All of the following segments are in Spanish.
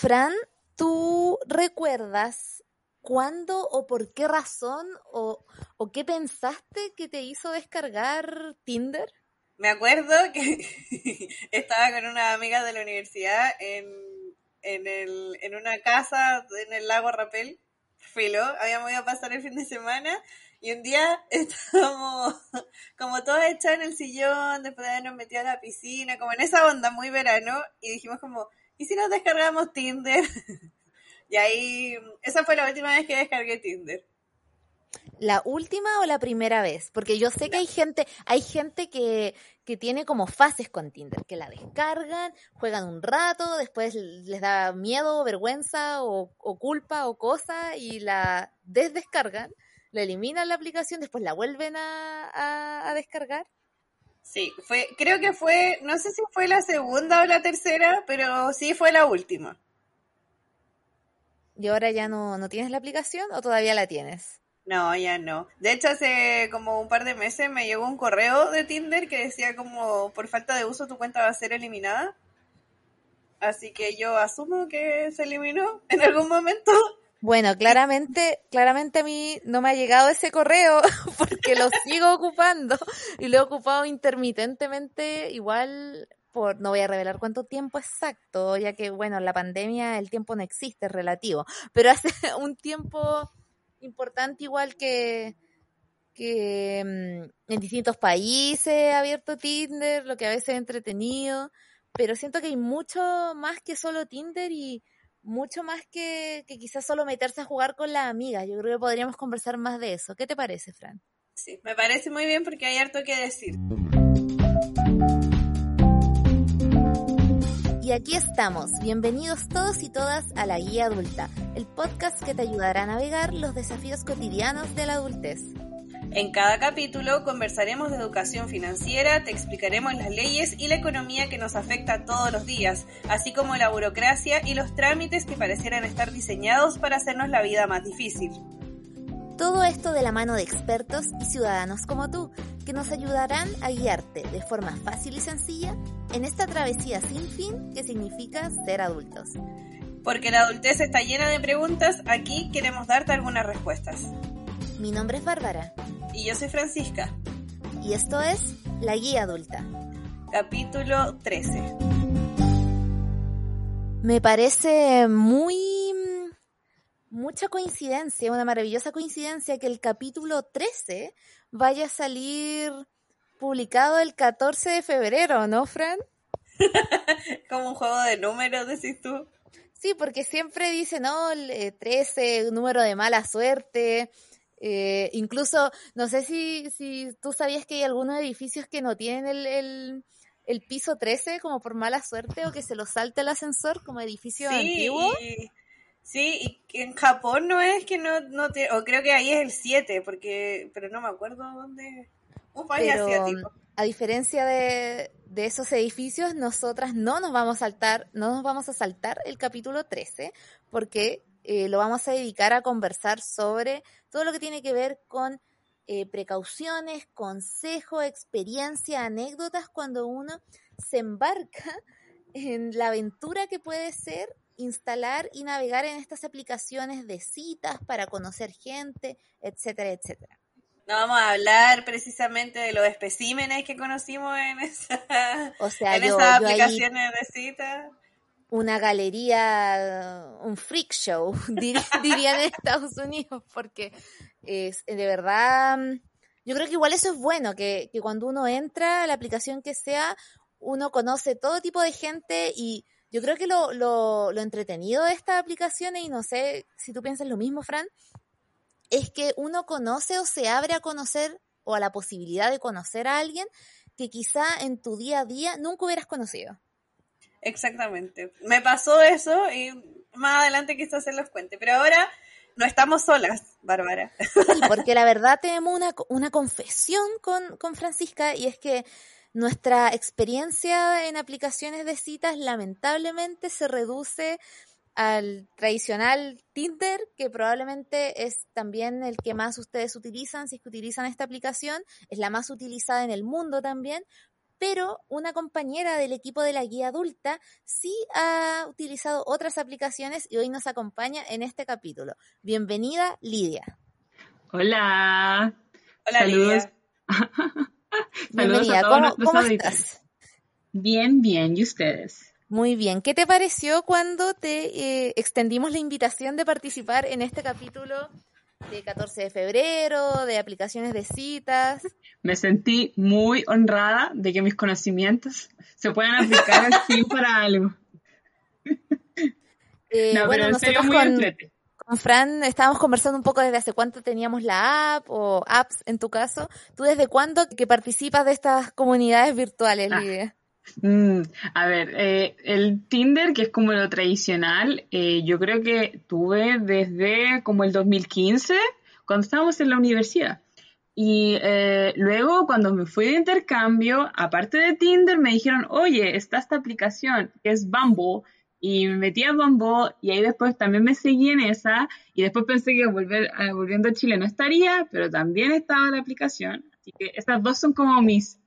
Fran, ¿tú recuerdas cuándo o por qué razón o, qué pensaste que te hizo descargar Tinder? Me acuerdo que estaba con una amiga de la universidad en, en, el, en una casa en el lago Rapel, filo, habíamos ido a pasar el fin de semana y un día estábamos como todos echados en el sillón, después de habernos metido a la piscina, como en esa onda muy verano, y dijimos como, ¿y si nos descargamos Tinder? y ahí, esa fue la última vez que descargué Tinder. ¿La última o la primera vez? Porque yo sé que hay gente, hay gente que, que tiene como fases con Tinder, que la descargan, juegan un rato, después les da miedo, vergüenza o, o culpa o cosa y la desdescargan la eliminan la aplicación, después la vuelven a, a, descargar. Sí, fue, creo que fue, no sé si fue la segunda o la tercera, pero sí fue la última. ¿Y ahora ya no, no tienes la aplicación o todavía la tienes? No, ya no. De hecho, hace como un par de meses me llegó un correo de Tinder que decía como por falta de uso tu cuenta va a ser eliminada. Así que yo asumo que se eliminó en algún momento. Bueno, claramente, claramente a mí no me ha llegado ese correo porque lo sigo ocupando y lo he ocupado intermitentemente, igual por, no voy a revelar cuánto tiempo exacto, ya que bueno, la pandemia el tiempo no existe, es relativo, pero hace un tiempo importante igual que, que mm, en distintos países he abierto Tinder, lo que a veces he entretenido, pero siento que hay mucho más que solo Tinder y mucho más que, que quizás solo meterse a jugar con la amiga. Yo creo que podríamos conversar más de eso. ¿Qué te parece, Fran? Sí, me parece muy bien porque hay harto que decir. Y aquí estamos. Bienvenidos todos y todas a La Guía Adulta, el podcast que te ayudará a navegar los desafíos cotidianos de la adultez. En cada capítulo conversaremos de educación financiera, te explicaremos las leyes y la economía que nos afecta todos los días, así como la burocracia y los trámites que parecieran estar diseñados para hacernos la vida más difícil. Todo esto de la mano de expertos y ciudadanos como tú, que nos ayudarán a guiarte de forma fácil y sencilla en esta travesía sin fin que significa ser adultos. Porque la adultez está llena de preguntas, aquí queremos darte algunas respuestas. Mi nombre es Bárbara. Y yo soy Francisca. Y esto es La Guía Adulta. Capítulo 13. Me parece muy... mucha coincidencia, una maravillosa coincidencia que el capítulo 13 vaya a salir publicado el 14 de febrero, ¿no, Fran? Como un juego de números, decís tú. Sí, porque siempre dicen, no, el 13, número de mala suerte, eh, incluso, no sé si, si tú sabías que hay algunos edificios que no tienen el, el, el piso 13 como por mala suerte o que se lo salta el ascensor como edificio antiguo. sí, y en Japón no es que no, no te, o creo que ahí es el 7, porque, pero no me acuerdo dónde. Un país asiático. A diferencia de, de esos edificios, nosotras no nos vamos a saltar, no nos vamos a saltar el capítulo 13, porque eh, lo vamos a dedicar a conversar sobre todo lo que tiene que ver con eh, precauciones, consejo, experiencia, anécdotas cuando uno se embarca en la aventura que puede ser instalar y navegar en estas aplicaciones de citas para conocer gente, etcétera, etcétera. No vamos a hablar precisamente de los especímenes que conocimos en, esa, o sea, en esas aplicaciones de citas una galería, un freak show, dirían en Estados Unidos, porque es de verdad, yo creo que igual eso es bueno, que, que cuando uno entra a la aplicación que sea, uno conoce todo tipo de gente y yo creo que lo, lo, lo entretenido de esta aplicación, y no sé si tú piensas lo mismo, Fran, es que uno conoce o se abre a conocer o a la posibilidad de conocer a alguien que quizá en tu día a día nunca hubieras conocido. Exactamente. Me pasó eso y más adelante quizás se los cuente. Pero ahora no estamos solas, Bárbara. Sí, porque la verdad tenemos una, una confesión con, con Francisca y es que nuestra experiencia en aplicaciones de citas lamentablemente se reduce al tradicional Tinder, que probablemente es también el que más ustedes utilizan, si es que utilizan esta aplicación, es la más utilizada en el mundo también, pero una compañera del equipo de la guía adulta sí ha utilizado otras aplicaciones y hoy nos acompaña en este capítulo. Bienvenida, Lidia. Hola. Hola, Lidia. Bienvenida, ¿cómo, ¿cómo estás? Bien, bien, ¿y ustedes? Muy bien. ¿Qué te pareció cuando te eh, extendimos la invitación de participar en este capítulo de 14 de febrero, de aplicaciones de citas? Me sentí muy honrada de que mis conocimientos se puedan aplicar fin para algo. Eh, no, pero en serio muy con, con Fran estábamos conversando un poco desde hace cuánto teníamos la app o apps en tu caso. ¿Tú desde cuándo que participas de estas comunidades virtuales, ah. Lidia? Mm, a ver, eh, el Tinder, que es como lo tradicional, eh, yo creo que tuve desde como el 2015, cuando estábamos en la universidad. Y eh, luego, cuando me fui de intercambio, aparte de Tinder, me dijeron, oye, está esta aplicación que es Bumble. Y me metí a Bumble y ahí después también me seguí en esa. Y después pensé que volver, volviendo a Chile no estaría, pero también estaba la aplicación. Así que estas dos son como mis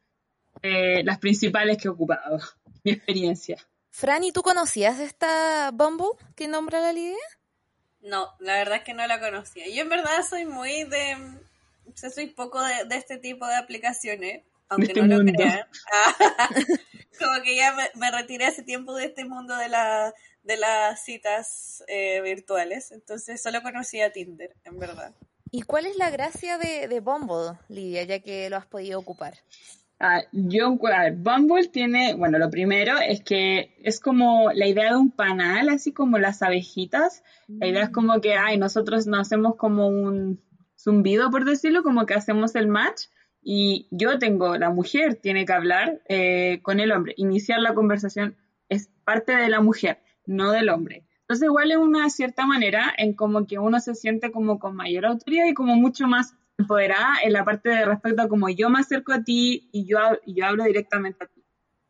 eh, las principales que he ocupado, mi experiencia. Fran, ¿y tú conocías esta Bumble que nombra la Lidia? No, la verdad es que no la conocía. Yo en verdad soy muy de... O sea, soy poco de, este tipo de aplicaciones, aunque este no lo crean. como que ya me, retiré hace tiempo de este mundo de, la, de las citas eh, virtuales, entonces solo conocía Tinder, en verdad. ¿Y cuál es la gracia de, de Bumble, Lidia, ya que lo has podido ocupar? Ah, yo, a Bumble tiene, bueno, lo primero es que es como la idea de un panal, así como las abejitas. La idea es mm. como que, ay, nosotros nos hacemos como un zumbido, por decirlo, como que hacemos el match y yo tengo, la mujer tiene que hablar eh, con el hombre. Iniciar la conversación es parte de la mujer, no del hombre. Entonces, igual es una cierta manera en como que uno se siente como con mayor autoridad y como mucho más empoderada en la parte de respecto a como yo me acerco a ti y yo, yo hablo directamente a ti,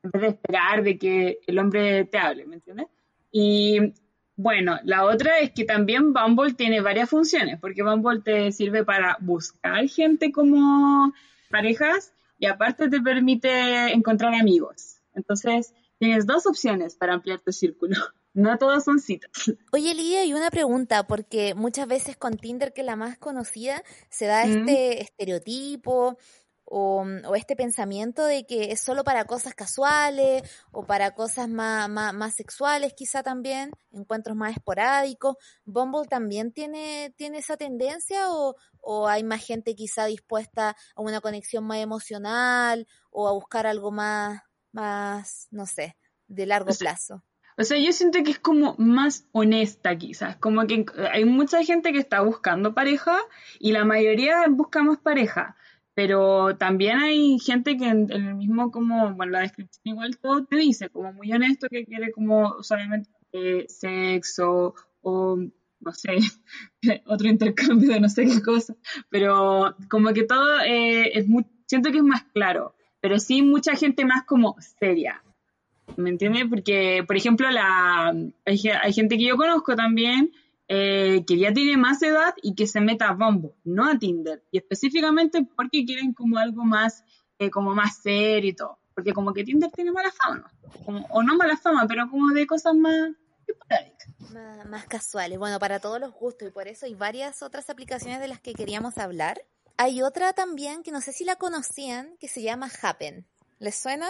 en vez de esperar de que el hombre te hable, ¿me entiendes? Y bueno, la otra es que también Bumble tiene varias funciones, porque Bumble te sirve para buscar gente como parejas y aparte te permite encontrar amigos. Entonces, tienes dos opciones para ampliar tu círculo. No todas son citas. Oye, Lidia, y una pregunta, porque muchas veces con Tinder, que es la más conocida, se da este estereotipo o, este pensamiento de que es solo para cosas casuales o para cosas más, más, sexuales quizá también, encuentros más esporádicos. ¿Bumble también tiene, tiene esa tendencia o, o hay más gente quizá dispuesta a una conexión más emocional o a buscar algo más, más no sé, de largo plazo? O sea, yo siento que es como más honesta quizás, como que hay mucha gente que está buscando pareja y la mayoría busca más pareja, pero también hay gente que en, el mismo como, bueno, la descripción igual todo te dice, como muy honesto que quiere como solamente eh, sexo o no sé, otro intercambio de no sé qué cosa, pero como que todo eh, es muy, siento que es más claro, pero sí mucha gente más como seria, ¿me entiendes? Porque, por ejemplo, la, hay, gente que yo conozco también eh, que ya tiene más edad y que se meta a Bombo, no a Tinder. Y específicamente porque quieren como algo más, eh, como más serio y todo. Porque como que Tinder tiene mala fama, o no mala fama, pero como de cosas más más, más casuales. Bueno, para todos los gustos y por eso hay varias otras aplicaciones de las que queríamos hablar. Hay otra también que no sé si la conocían, que se llama Happen. ¿Les suena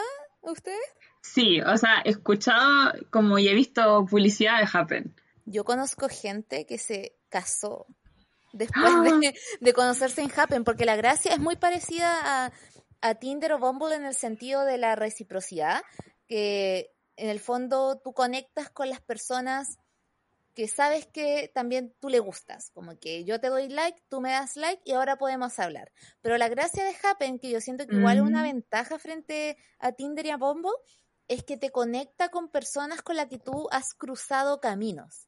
a ustedes? Sí, o sea, he escuchado como y he visto publicidad de Happen. Yo conozco gente que se casó después de, conocerse en Happen, porque la gracia es muy parecida a, a Tinder o Bumble en el sentido de la reciprocidad, que en el fondo tú conectas con las personas que sabes que también tú le gustas, como que yo te doy like, tú me das like y ahora podemos hablar. Pero la gracia de Happen, que yo siento que igual es una mm. ventaja frente a Tinder y a Bumble, es que te conecta con personas con las que tú has cruzado caminos.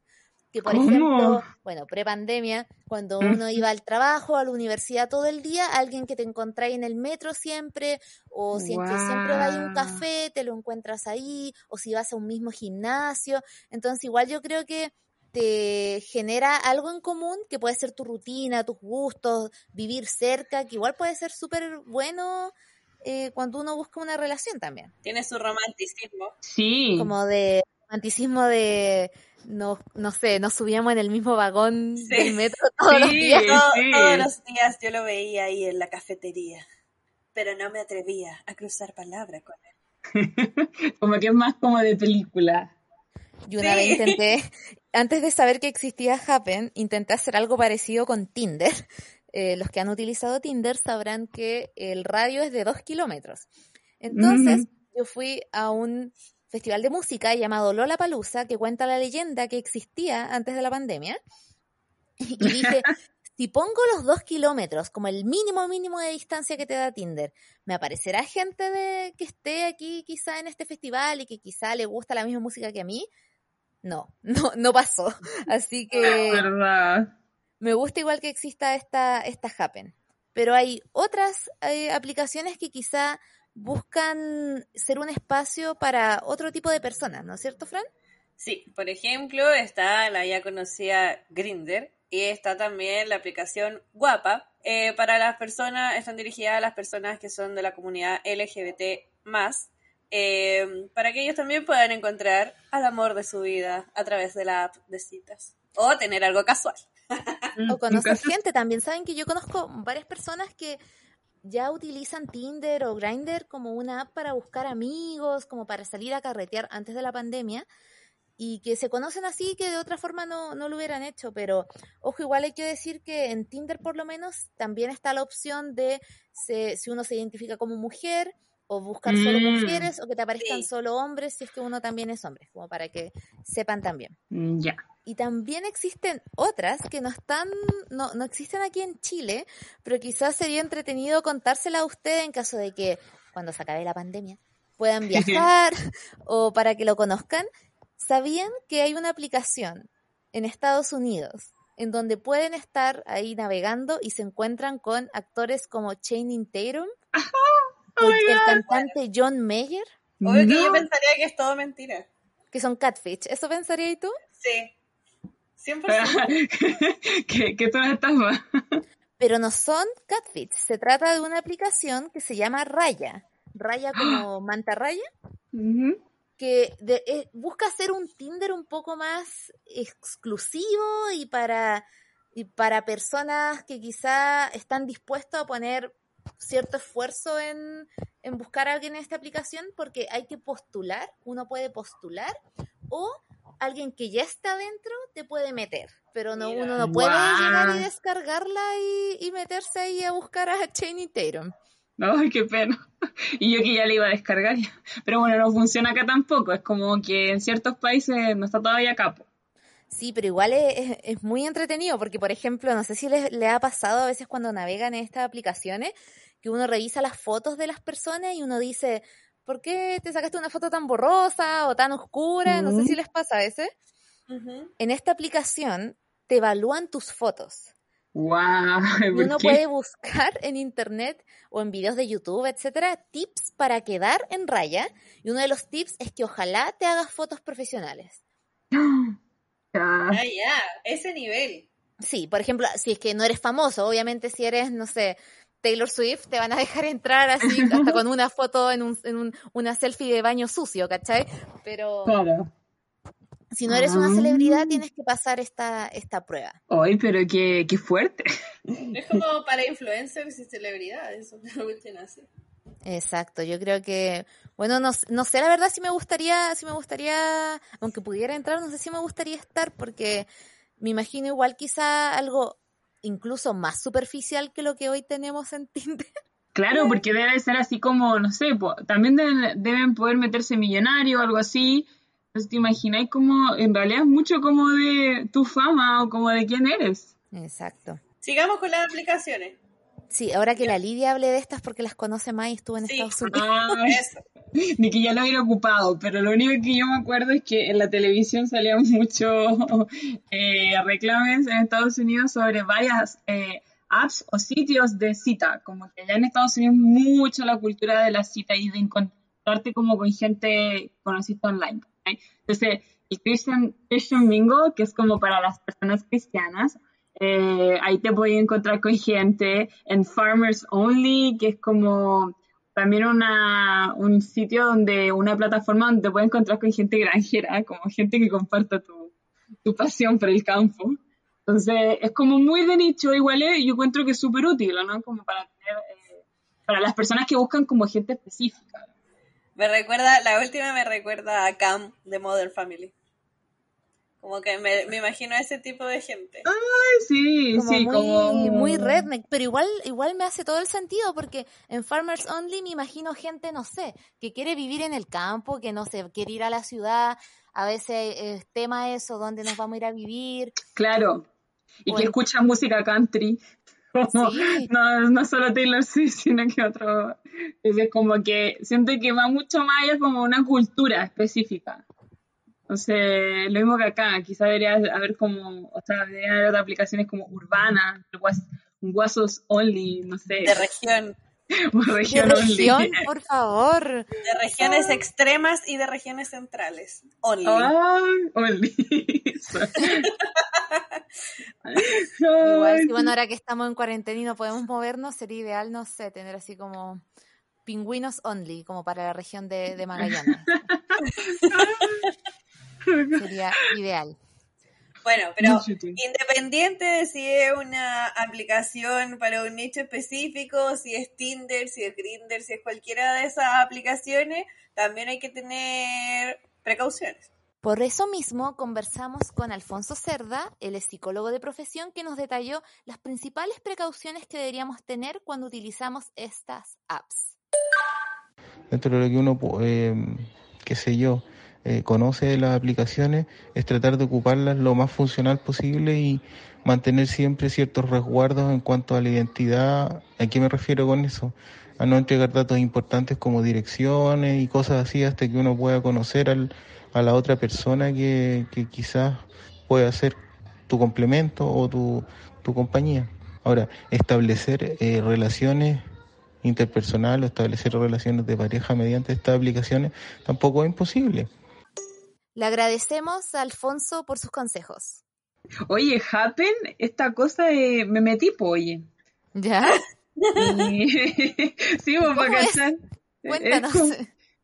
Que por ejemplo, bueno, prepandemia, cuando uno iba al trabajo, a la universidad todo el día, alguien que te encontráis en el metro siempre, o si siempre vas a un café, te lo encuentras ahí, o si vas a un mismo gimnasio. Entonces, igual yo creo que te genera algo en común que puede ser tu rutina, tus gustos, vivir cerca, que igual puede ser súper bueno eh, cuando uno busca una relación también. Tiene su romanticismo. Sí. Como de romanticismo de, no, no sé, nos subíamos en el mismo vagón Sí. del metro todos los días. Sí. Todos los días yo lo veía ahí en la cafetería, pero no me atrevía a cruzar palabra con él. como que es más como de película. Y una Sí. vez intenté, antes de saber que existía Happen, intenté hacer algo parecido con Tinder. Eh, los que han utilizado Tinder sabrán que el radio es de dos kilómetros. Entonces, yo fui a un festival de música llamado Lola Palusa, que cuenta la leyenda que existía antes de la pandemia. Y dije, si pongo los dos kilómetros como el mínimo mínimo de distancia que te da Tinder, ¿me aparecerá gente de que esté aquí quizá en este festival y que quizá le gusta la misma música que a mí? No, no, no pasó. Así que ¿Verdad? me gusta igual que exista esta, esta Happen. Pero hay otras eh, aplicaciones que quizá buscan ser un espacio para otro tipo de personas, ¿no es cierto, Fran? Sí, por ejemplo, está la ya conocida Grinder y está también la aplicación Guapa. Eh, para las personas, están dirigidas a las personas que son de la comunidad LGBT eh, para que ellos también puedan encontrar al amor de su vida a través de la app de citas o tener algo casual. O conocer gente también. Saben que yo conozco varias personas que ya utilizan Tinder o Grindr como una app para buscar amigos, como para salir a carretear antes de la pandemia y que se conocen así que de otra forma no, no lo hubieran hecho. Pero ojo, igual hay que decir que en Tinder por lo menos también está la opción de se- si uno se identifica como mujer o buscar solo Mm. mujeres o que te aparezcan Sí. solo hombres si es que uno también es hombre, como para que sepan también. Mm, Ya. Y también existen otras que no están, no, no existen aquí en Chile, pero quizás sería entretenido contársela a usted en caso de que cuando se acabe la pandemia puedan viajar o para que lo conozcan. ¿Sabían que hay una aplicación en Estados Unidos en donde pueden estar ahí navegando y se encuentran con actores como Channing Tatum, Oh el cantante John Mayer, Obvio que yo pensaría que es todo mentira. que son catfish? ¿Eso pensarías tú? Sí. 100%. que, que todas estas más. Pero no son catfish, se trata de una aplicación que se llama Raya. Raya como manta raya, Ujú. Que de- eh, busca hacer un Tinder un poco más exclusivo y para, y para personas que quizá están dispuestos a poner cierto esfuerzo en, en buscar a alguien en esta aplicación porque hay que postular, uno puede postular o alguien que ya está dentro te puede meter, pero no, Mira. uno no puede llegar y descargarla y, y meterse ahí a buscar a Channing Tatum. Ay, qué pena. Y yo que ya le iba a descargar. Pero bueno, no funciona acá tampoco. Es como que en ciertos países no está todavía capo. Sí, pero igual es, muy entretenido porque, por ejemplo, no sé si les, le ha pasado a veces cuando navegan en estas aplicaciones que uno revisa las fotos de las personas y uno dice, ¿por qué te sacaste una foto tan borrosa o tan oscura? No sé Mm. si les pasa a veces. En esta aplicación te evalúan tus fotos ¿por uno qué? puede buscar en internet o en videos de YouTube, etcétera, tips para quedar en raya. Y uno de los tips es que ojalá te hagas fotos profesionales. Ya. Ah, ya, ese nivel. Sí, por ejemplo, si es que no eres famoso, obviamente si eres, no sé, Taylor Swift, te van a dejar entrar así, hasta con una foto en, un, en un- una selfie de baño sucio, ¿cachai? Pero Claro. Si no eres una celebridad, Ah. tienes que pasar esta, esta prueba. Ay, pero qué, qué fuerte. Es como para influencers y celebridades, una cuestión así. Exacto, yo creo que, bueno, no, no sé la verdad si me gustaría, si me gustaría, aunque pudiera entrar, no sé si me gustaría estar, porque me imagino igual quizá algo incluso más superficial que lo que hoy tenemos en Tinder. Claro, porque debe ser así como, no sé, po- también deben, deben poder meterse millonario o algo así. Entonces, ¿te imagináis como, en realidad es mucho como de tu fama o como de quién eres? Exacto. Sigamos con las aplicaciones. Sí, ahora que la Lidia hable de estas porque las conoce más y estuvo en Sí. Estados Unidos. Eso. ni que ya lo hubiera ocupado, pero lo único que yo me acuerdo es que en la televisión salían mucho eh, reclames en Estados Unidos sobre varias eh, apps o sitios de cita, como que allá en Estados Unidos mucho la cultura de la cita y de encontrarte como con gente conocida online. Entonces, el Christian, Christian Mingle, que es como para las personas cristianas, eh, ahí te puedes encontrar con gente en Farmers Only, que es como también una, un sitio donde, una plataforma donde te puedes encontrar con gente granjera, como gente que comparta tu, tu pasión por el campo. Entonces, es como muy de nicho, igual es, yo encuentro que es súper útil, ¿no? Como para tener, eh, para las personas que buscan como gente específica. Me recuerda, la última me recuerda a Cam de Modern Family. Como que me, me imagino a ese tipo de gente. Ay, sí, como sí, muy, como... muy redneck, pero igual, igual me hace todo el sentido porque en Farmers Only me imagino gente, no sé, que quiere vivir en el campo, que no sé, quiere ir a la ciudad, a veces es tema eso, dónde nos vamos a ir a vivir. Claro, y que escucha música country. Como, Sí. no, no solo Taylor Swift, sino que otro. Es como que siento que va mucho más allá como una cultura específica. Entonces, lo mismo que acá, quizá debería haber como, o sea, debería haber otras aplicaciones como urbanas, guas- guasos only, no sé, De región. o ¿Qué región only. región, por favor? De regiones extremas y de regiones centrales. Only. Only. Igual, si bueno, ahora que estamos en cuarentena y no podemos movernos, sería ideal, no sé, tener así como pingüinos only, como para la región de, de Magallanes. Sería ideal. Bueno, pero independiente de si es una aplicación para un nicho específico, si es Tinder, si es Grindr, si es cualquiera de esas aplicaciones, también hay que tener precauciones. Por eso mismo conversamos con Alfonso Cerda, el psicólogo de profesión, que nos detalló las principales precauciones que deberíamos tener cuando utilizamos estas apps. dentro de lo que uno, eh, qué sé yo, eh, conoce de las aplicaciones, es tratar de ocuparlas lo más funcional posible y mantener siempre ciertos resguardos en cuanto a la identidad. ¿A qué me refiero con eso? A no entregar datos importantes como direcciones y cosas así hasta que uno pueda conocer al, a la otra persona que, que quizás pueda ser tu complemento o tu, tu compañía. Ahora, establecer eh, relaciones interpersonal o establecer relaciones de pareja mediante estas aplicaciones tampoco es imposible. Le agradecemos a Alfonso por sus consejos. Oye, Happen, esta cosa de me metí, po, oye. ¿Ya? Y- sí, pues, para cachar. Cuéntanos. Es como-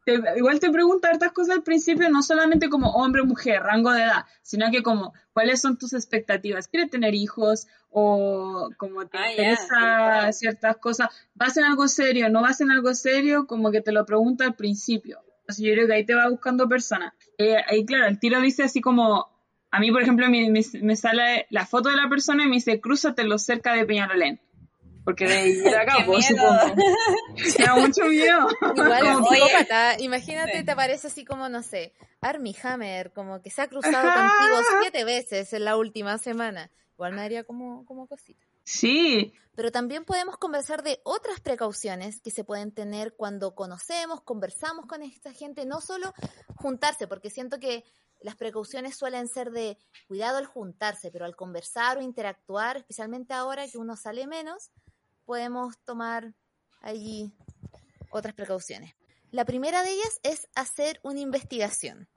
te- igual te pregunta hartas cosas al principio, no solamente como hombre o mujer, rango de edad, sino que como cuáles son tus expectativas. ¿Quieres tener hijos? O como te Ah, interesa ciertas cosas. ¿Vas en algo serio? ¿No vas en algo serio? Como que te lo pregunta al principio. Entonces yo creo que ahí te va buscando personas. Eh, ahí claro, el tiro dice así como, a mí por ejemplo me, me- me sale la foto de la persona y me dice, crúzatelo cerca de Peñalolén. Porque de ahí de acá, supongo. Me da mucho miedo. Igual Como- psicópata. Imagínate, Sí. te parece así como, no sé, Armie Hammer, como que se ha cruzado contigo siete veces en la última semana. Igual me daría como, como cosita. Sí, Pero también podemos conversar de otras precauciones que se pueden tener cuando conocemos, conversamos con esta gente, no solo juntarse, porque siento que las precauciones suelen ser de cuidado al juntarse, pero al conversar o interactuar, especialmente ahora que uno sale menos, podemos tomar allí otras precauciones. La primera de ellas es hacer una investigación.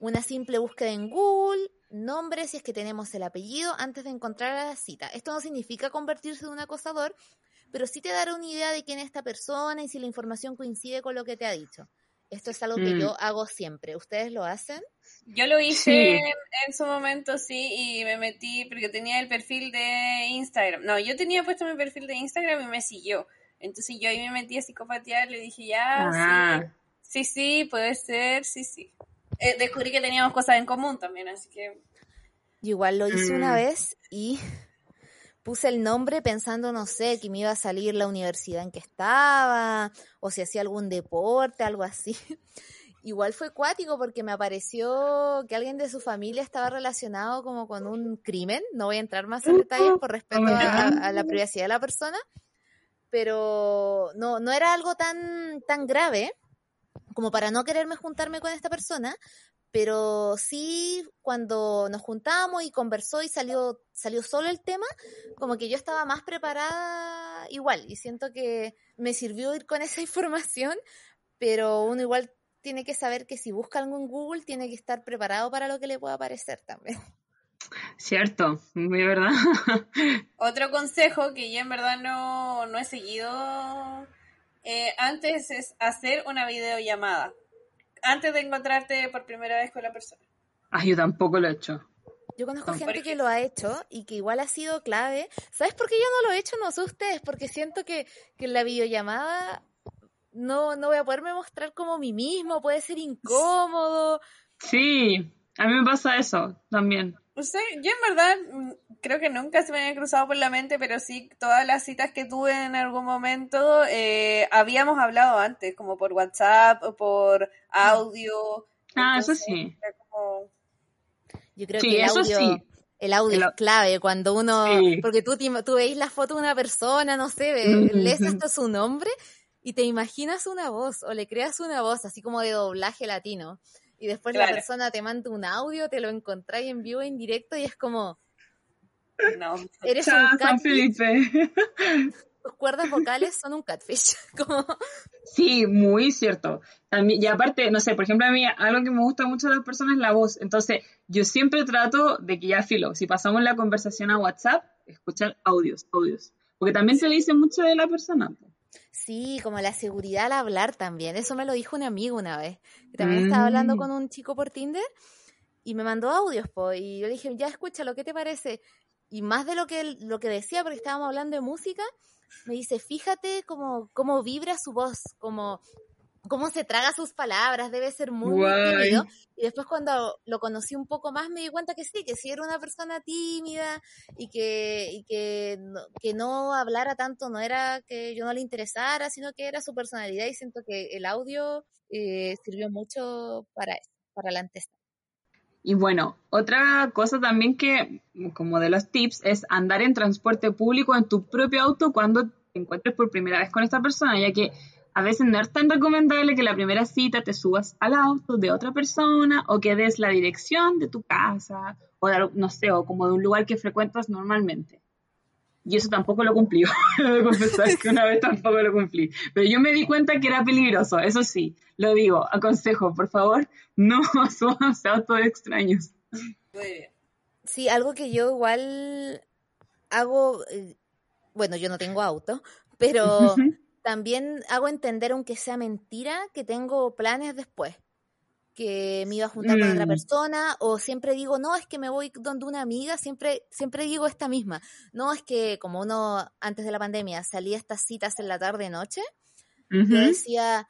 Una simple búsqueda en Google, nombre si es que tenemos el apellido antes de encontrar a la cita. Esto no significa convertirse en un acosador, pero sí te dará una idea de quién es esta persona y si la información coincide con lo que te ha dicho. Esto es algo que Mm. yo hago siempre. ¿Ustedes lo hacen? Yo lo hice Sí. en, en su momento, sí, y me metí porque tenía el perfil de Instagram. No, yo tenía puesto mi perfil de Instagram y me siguió. Entonces yo ahí me metí a psicopatear, le dije, ya, Ah. sí, sí, sí, puede ser, sí, sí. Eh, descubrí que teníamos cosas en común también, así que... Yo igual lo hice una Mm. vez y puse el nombre pensando, no sé, que me iba a salir la universidad en que estaba, o si hacía algún deporte, algo así. Igual fue cuático porque me apareció que alguien de su familia estaba relacionado como con un crimen. No voy a entrar más en detalles por respeto a, a la privacidad de la persona, pero no, no era algo tan, tan grave como para no quererme juntarme con esta persona, pero sí cuando nos juntamos y conversó y salió salió solo el tema, como que yo estaba más preparada igual y siento que me sirvió ir con esa información, pero uno igual tiene que saber que si busca algo en Google tiene que estar preparado para lo que le pueda aparecer también. cierto, muy verdad. Otro consejo que yo en verdad no, no he seguido eh, antes es hacer una videollamada. Antes de encontrarte por primera vez con la persona. Ah, yo tampoco lo he hecho. Yo conozco gente que lo ha hecho y que igual ha sido clave. ¿Sabes por qué yo no lo he hecho? No sé ustedes, porque siento que, que en la videollamada no, no voy a poderme mostrar como mí mismo, puede ser incómodo. Sí, a mí me pasa eso también. No sé, yo en verdad mm, creo que nunca se me había cruzado por la mente, pero sí, todas las citas que tuve en algún momento eh, habíamos hablado antes, como por WhatsApp o por audio. Ah, eso sí. era como- Yo creo Sí, que el eso audio, sí. el audio El es clave cuando uno, Sí. porque tú, tú veis la foto de una persona, no sé, lees hasta su nombre y te imaginas una voz o le creas una voz así como de doblaje latino. Y después la persona te manda un audio, te lo encontráis en vivo, en directo y es como, No. eres Chao, un San catfish, Felipe. tus cuerdas vocales son un catfish. Como, Sí, muy cierto. También, y aparte, no sé, por ejemplo, a mí algo que me gusta mucho de las personas es la voz. Entonces, yo siempre trato de que ya filo, si pasamos la conversación a WhatsApp, escuchar audios, audios. Porque también se dice mucho de la persona. Sí, como la seguridad al hablar también. Eso me lo dijo un amigo una vez. que También estaba hablando Mm. con un chico por Tinder y me mandó audios, po, y yo le dije, ya escúchalo, ¿qué te parece? Y más de lo que, lo que decía, porque estábamos hablando de música, me dice, fíjate cómo, cómo vibra su voz, cómo, cómo se traga sus palabras, debe ser muy, tímido. Y después cuando lo conocí un poco más me di cuenta que sí, que sí era una persona tímida y que, y que, no, que no hablara tanto, no era que yo no le interesara, sino que era su personalidad y siento que el audio eh, sirvió mucho para eso, para la antesala. Y bueno, otra cosa también que, como de los tips, es andar en transporte público en tu propio auto cuando te encuentres por primera vez con esta persona, ya que a veces no es tan recomendable que la primera cita te subas al auto de otra persona o que des la dirección de tu casa o de, no sé, o como de un lugar que frecuentas normalmente. Y eso tampoco lo cumplí. Debo confesar que una vez tampoco lo cumplí. Pero yo me di cuenta que era peligroso, eso sí, lo digo, aconsejo, por favor, no súbanse a autos extraños. Muy bien. Sí, algo que yo igual hago, eh, bueno, yo no tengo auto, pero también hago entender, aunque sea mentira, que tengo planes después. Que me iba a juntar con otra Mm. persona, o siempre digo, no, es que me voy donde una amiga, siempre, siempre digo esta misma. No, es que como uno antes de la pandemia salía a estas citas en la tarde-noche, yo Ujú. decía,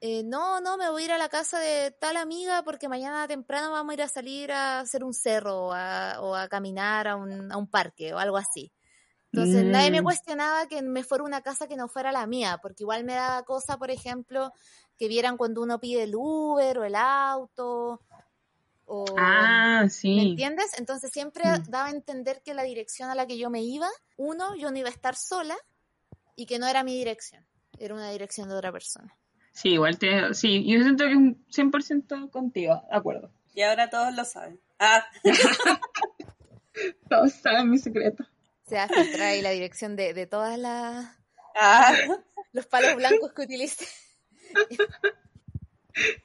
eh, no, no, me voy a ir a la casa de tal amiga porque mañana temprano vamos a ir a salir a hacer un cerro o a, o a caminar a un, a un parque o algo así. Entonces nadie me Mm. cuestionaba que me fuera una casa que no fuera la mía, porque igual me daba cosa, por ejemplo, que vieran cuando uno pide el Uber o el auto. O, Ah, ¿Me sí. entiendes? Entonces siempre Mm. daba a entender que la dirección a la que yo me iba, uno, yo no iba a estar sola y que no era mi dirección, era una dirección de otra persona. Sí, igual te, sí, yo siento que es un 100% contigo, de acuerdo. Y ahora todos lo saben. Ah, Todos saben mi secreto. Se va a filtrar ahí la dirección de, de todas las ah. los palos blancos que utilice.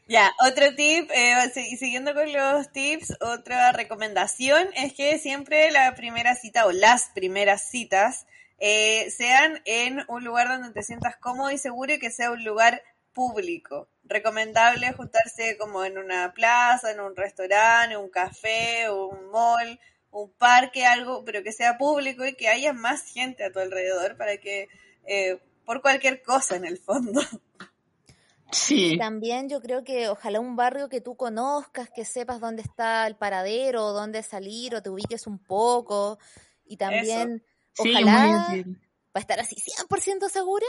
Ya, otro tip, eh, si- siguiendo con los tips, otra recomendación es que siempre la primera cita o las primeras citas eh, sean en un lugar donde te sientas cómodo y seguro y que sea un lugar público. Recomendable juntarse como en una plaza, en un restaurante, un café, un mall, un parque, algo, pero que sea público y que haya más gente a tu alrededor para que, eh, por cualquier cosa en el fondo. Sí. También yo creo que ojalá un barrio que tú conozcas, que sepas dónde está el paradero, dónde salir o te ubiques un poco. Y también, Sí, ojalá, útil. para estar así 100% segura,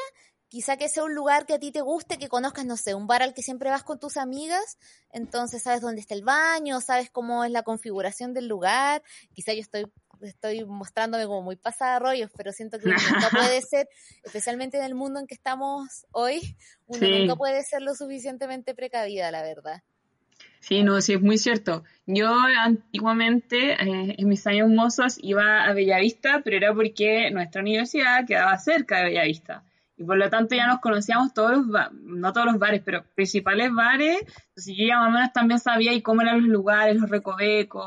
quizá que sea un lugar que a ti te guste, que conozcas, no sé, un bar al que siempre vas con tus amigas, entonces sabes dónde está el baño, sabes cómo es la configuración del lugar, quizá yo estoy estoy mostrándome como muy pasada de rollos, pero siento que nunca puede ser, especialmente en el mundo en que estamos hoy, uno Sí. nunca puede ser lo suficientemente precavida, la verdad. Sí, no, sí, es muy cierto. Yo antiguamente, eh, en mis años mozos, iba a Bellavista, pero era porque nuestra universidad quedaba cerca de Bellavista. Y por lo tanto ya nos conocíamos todos los, ba- no todos los bares, pero principales bares. Entonces yo ya más o menos también sabía y cómo eran los lugares, los recovecos.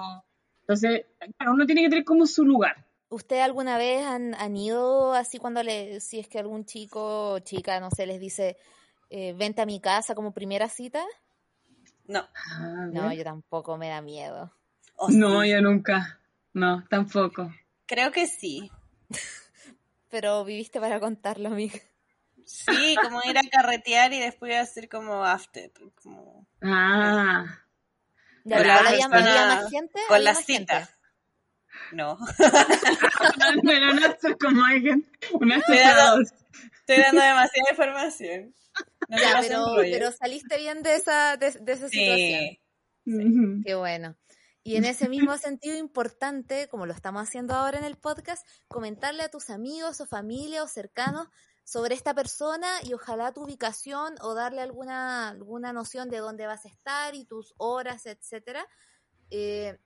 Entonces, claro, uno tiene que tener como su lugar. ¿Usted alguna vez han, han ido así cuando le, si es que algún chico o chica, no sé, les dice, eh, vente a mi casa como primera cita? No. A No, yo tampoco, me da miedo. O No, sí. yo nunca. No, tampoco. Creo que sí. Pero viviste para contarlo, amiga. Sí, como ir a carretear y después hacer como after. Como... Ah, Ya, Con la había, persona- había más gente. Con había la más gente. cita. No. pero no estoy como alguien, una Pero- cita dos. Estoy dando demasiada información. No Ya, pero, pero saliste bien de esa, de, de esa situación. Sí. Qué bueno. Y en ese mismo sentido importante, como lo estamos haciendo ahora en el podcast, comentarle a tus amigos o familia o cercanos sobre esta persona y ojalá tu ubicación o darle alguna, alguna noción de dónde vas a estar y tus horas, etcétera. Eh,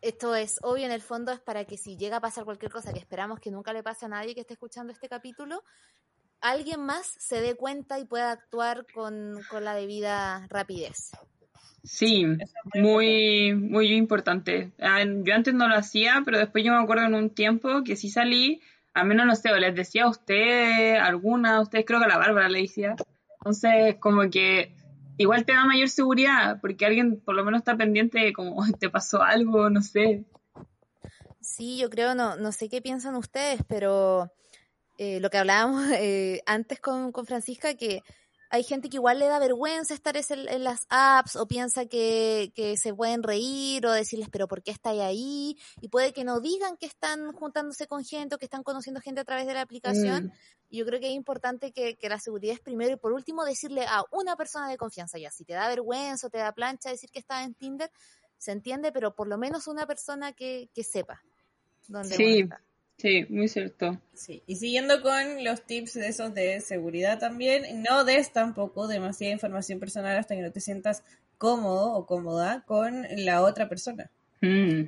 esto es obvio en el fondo es para que si llega a pasar cualquier cosa que esperamos que nunca le pase a nadie que esté escuchando este capítulo, alguien más se dé cuenta y pueda actuar con, con la debida rapidez. Sí, muy, muy importante. Ah, Yo antes no lo hacía, pero después yo me acuerdo en un tiempo que sí salí, al menos no sé, les decía a usted, alguna, a ustedes creo que a la Bárbara le decía. Entonces, como que igual te da mayor seguridad, porque alguien por lo menos está pendiente de como te pasó algo, no sé. Sí, yo creo, no, no sé qué piensan ustedes, pero eh, lo que hablábamos eh, antes con, con Francisca, que hay gente que igual le da vergüenza estar es en, las apps o piensa que, que se pueden reír o decirles, pero ¿por qué estáis ahí? Y puede que no digan que están juntándose con gente o que están conociendo gente a través de la aplicación. Mm, Y yo creo que es importante que, que la seguridad es primero y por último decirle a una persona de confianza ya, si te da vergüenza o te da plancha decir que estás en Tinder, se entiende, pero por lo menos una persona que, que sepa dónde Sí. está. Sí, muy cierto. Sí, y siguiendo con los tips de esos de seguridad también, no des tampoco demasiada información personal hasta que no te sientas cómodo o cómoda con la otra persona. Mm,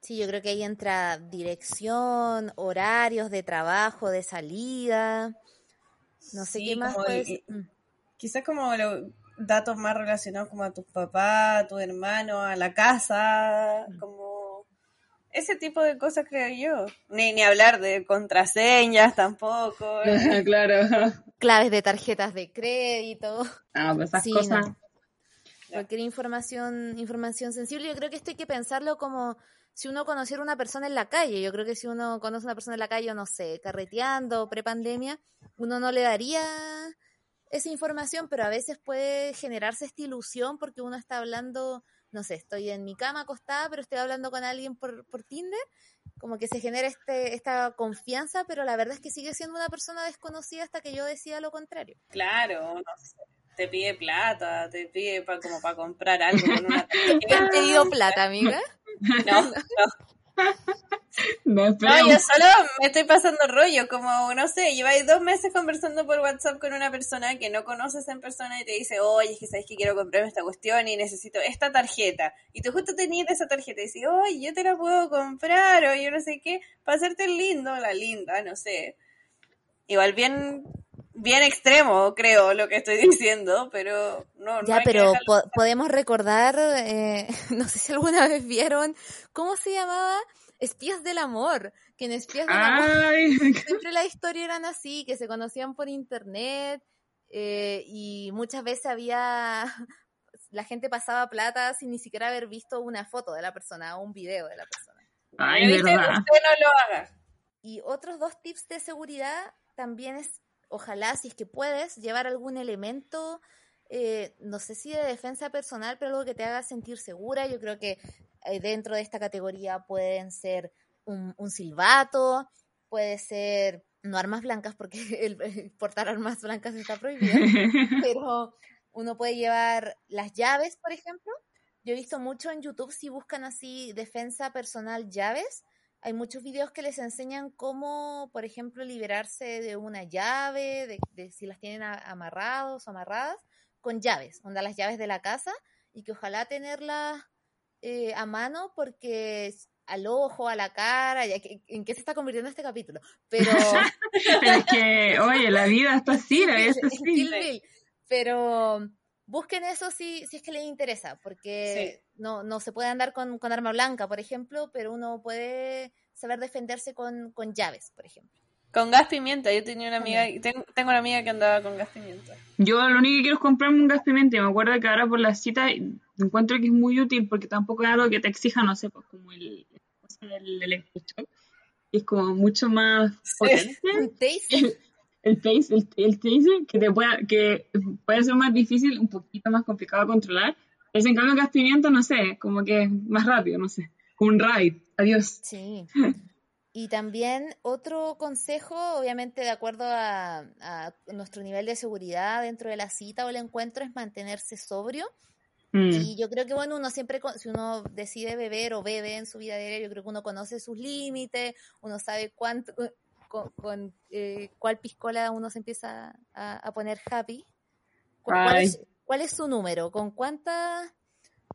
Sí, yo creo que ahí entra dirección, horarios de trabajo, de salida, no sé Sí, qué más como puede el- ser. Mm. Quizás como los datos más relacionados como a tus papás, a tu hermano, a la casa, como ese tipo de cosas creo yo. Ni, ni hablar de contraseñas tampoco. claro. Claves de tarjetas de crédito. Ah, pues esas Sí, cosas. no. Cualquier información, información sensible, yo creo que esto hay que pensarlo como si uno conociera una persona en la calle. Yo creo que si uno conoce a una persona en la calle, no sé, carreteando, prepandemia, uno no le daría esa información, pero a veces puede generarse esta ilusión porque uno está hablando, no sé, estoy en mi cama acostada, pero estoy hablando con alguien por, por Tinder, como que se genera este, esta confianza, pero la verdad es que sigue siendo una persona desconocida hasta que yo decida lo contrario. Claro, no sé. Te pide plata, te pide pa- como para comprar algo con una tarjeta. ¿Has pedido plata, amiga? No, no. No, yo solo me estoy pasando rollo, como, no sé, lleváis dos meses conversando por WhatsApp con una persona que no conoces en persona y te dice, oye, es que sabes que quiero comprarme esta cuestión y necesito esta tarjeta. Y tú justo tenías esa tarjeta y dices, oye, yo te la puedo comprar o yo no sé qué, para hacerte el lindo, la linda, no sé. Igual bien, bien extremo, creo, lo que estoy diciendo, pero no, Ya, pero po- podemos recordar, eh, no sé si alguna vez vieron, ¿cómo se llamaba? Espías del amor, que en Espías del amor siempre la historia eran así, que se conocían por internet eh, y muchas veces había, la gente pasaba plata sin ni siquiera haber visto una foto de la persona o un video de la persona. ay, verdad. Usted no lo haga. Y otros dos tips de seguridad también es, ojalá, si es que puedes, llevar algún elemento, eh, no sé si de defensa personal, pero algo que te haga sentir segura. Yo creo que eh, dentro de esta categoría pueden ser un, un silbato, puede ser, no armas blancas, porque el, el portar armas blancas está prohibido, pero uno puede llevar las llaves, por ejemplo. Yo he visto mucho en YouTube si buscan así defensa personal llaves. Hay muchos videos que les enseñan cómo, por ejemplo, liberarse de una llave, de, de si las tienen a- amarrados o amarradas, con llaves, onda las llaves de la casa, y que ojalá tenerlas eh, a mano porque al ojo, a la cara, ya que, ¿en qué se está convirtiendo este capítulo? Pero Pero es que, oye, la vida está así, la vida está así. Pero busquen eso si, si es que les interesa, porque no, no se puede andar con, con, arma blanca, por ejemplo, pero uno puede saber defenderse con, con llaves, por ejemplo. Con gas pimienta, yo tenía una amiga, tengo, tengo, una amiga que andaba con gas pimienta. Yo lo único que quiero es comprarme un gas pimienta y me acuerdo que ahora por la cita encuentro que es muy útil porque tampoco es algo que te exija, no sé, pues como el, el electroshock, es como mucho más potente. El, taser, el, el, taser que te pueda, que puede ser más difícil, un poquito más complicado de controlar. Es en cambio gas pimienta, no sé, como que es más rápido, no sé. Un ride, adiós. Sí. Y también otro consejo, obviamente de acuerdo a, nuestro nivel de seguridad dentro de la cita o el encuentro, es mantenerse sobrio. Mm. Y yo creo que, bueno, uno siempre, si uno decide beber o bebe en su vida diaria, yo creo que uno conoce sus límites, uno sabe cuánto, con, eh, cuál piscola uno se empieza a, poner happy. ¿Cuál es, ¿Cuál es su número? ¿Con cuántas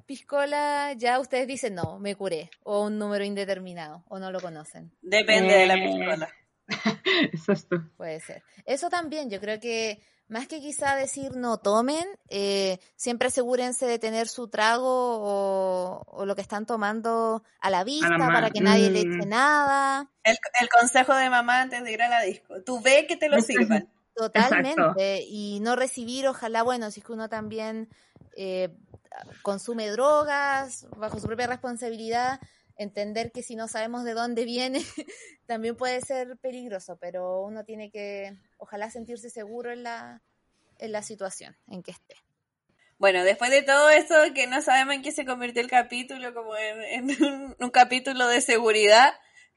piscola, ya ustedes dicen no, me curé, o un número indeterminado, o no lo conocen. Depende de la eh, piscola. Exacto. Puede ser. Eso también, yo creo que más que quizá decir no tomen, eh, siempre asegúrense de tener su trago o, lo que están tomando a la vista para que nadie le eche mm. nada. El, consejo de mamá antes de ir a la disco, tú ve que te lo sirvan. Totalmente, y no recibir, ojalá, bueno, si es que uno también eh, consume drogas bajo su propia responsabilidad, entender que si no sabemos de dónde viene, también puede ser peligroso, pero uno tiene que, ojalá, sentirse seguro en la, en la situación en que esté. Bueno, después de todo esto, que no sabemos en qué se convirtió el capítulo, como en, un, capítulo de seguridad,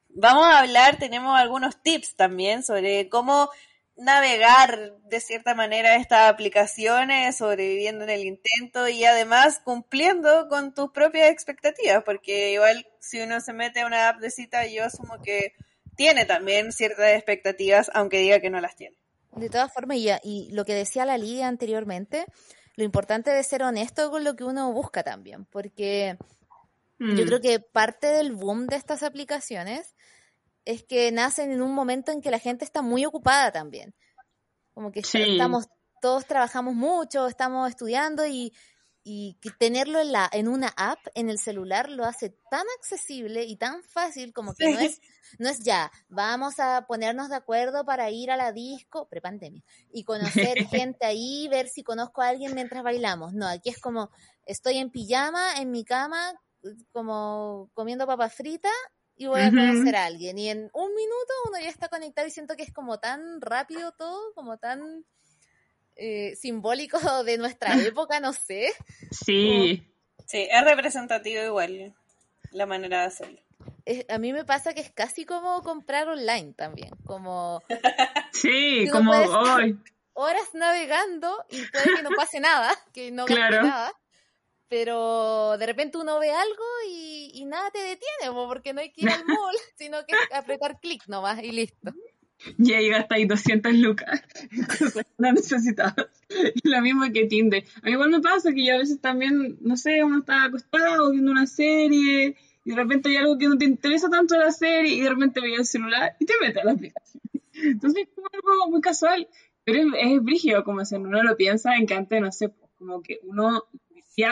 vamos a hablar, tenemos algunos tips también sobre cómo navegar de cierta manera estas aplicaciones, sobreviviendo en el intento y además cumpliendo con tus propias expectativas, porque igual si uno se mete a una app de cita, yo asumo que tiene también ciertas expectativas, aunque diga que no las tiene. De todas formas, y, y lo que decía la Lidia anteriormente, lo importante es ser honesto con lo que uno busca también, porque yo mm. creo que parte del boom de estas aplicaciones es que nacen en un momento en que la gente está muy ocupada también. Como que estamos, todos trabajamos mucho, estamos estudiando y, y tenerlo en, la, en una app, en el celular, lo hace tan accesible y tan fácil como que no es, no es ya, vamos a ponernos de acuerdo para ir a la disco, prepandemia, y conocer gente ahí, ver si conozco a alguien mientras bailamos. No, aquí es como, estoy en pijama, en mi cama, como comiendo papas fritas y voy a conocer a alguien. Y en un minuto uno ya está conectado y siento que es como tan rápido todo, como tan eh, simbólico de nuestra época, no sé. Sí. Sí, es representativo igual la manera de hacerlo. a mí me pasa que es casi como comprar online también, como... Sí, como hoy. Horas navegando y puede que no pase nada, que no claro. nada pero de repente uno ve algo y, nada te detiene, porque no hay que ir al mall, sino que apretar clic nomás y listo. Y ahí gastáis 200 lucas no necesitas. Lo mismo que Tinder. A mí igual me pasa que yo a veces también, no sé, uno está acostado viendo una serie y de repente hay algo que no te interesa tanto de la serie y de repente veis el celular y te metes a la aplicación. Entonces es como algo muy casual, pero es, es brígido como si uno lo piensa en que antes, no sé, como que uno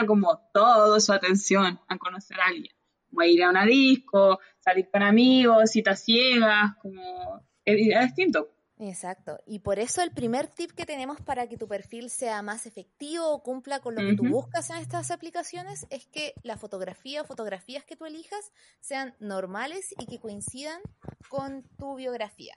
como toda su atención a conocer a alguien. Como ir a una disco, salir con amigos, citas ciegas, como es, distinto. Exacto. Y por eso el primer tip que tenemos para que tu perfil sea más efectivo o cumpla con lo que tú buscas en estas aplicaciones es que la fotografía o fotografías que tú elijas sean normales y que coincidan con tu biografía.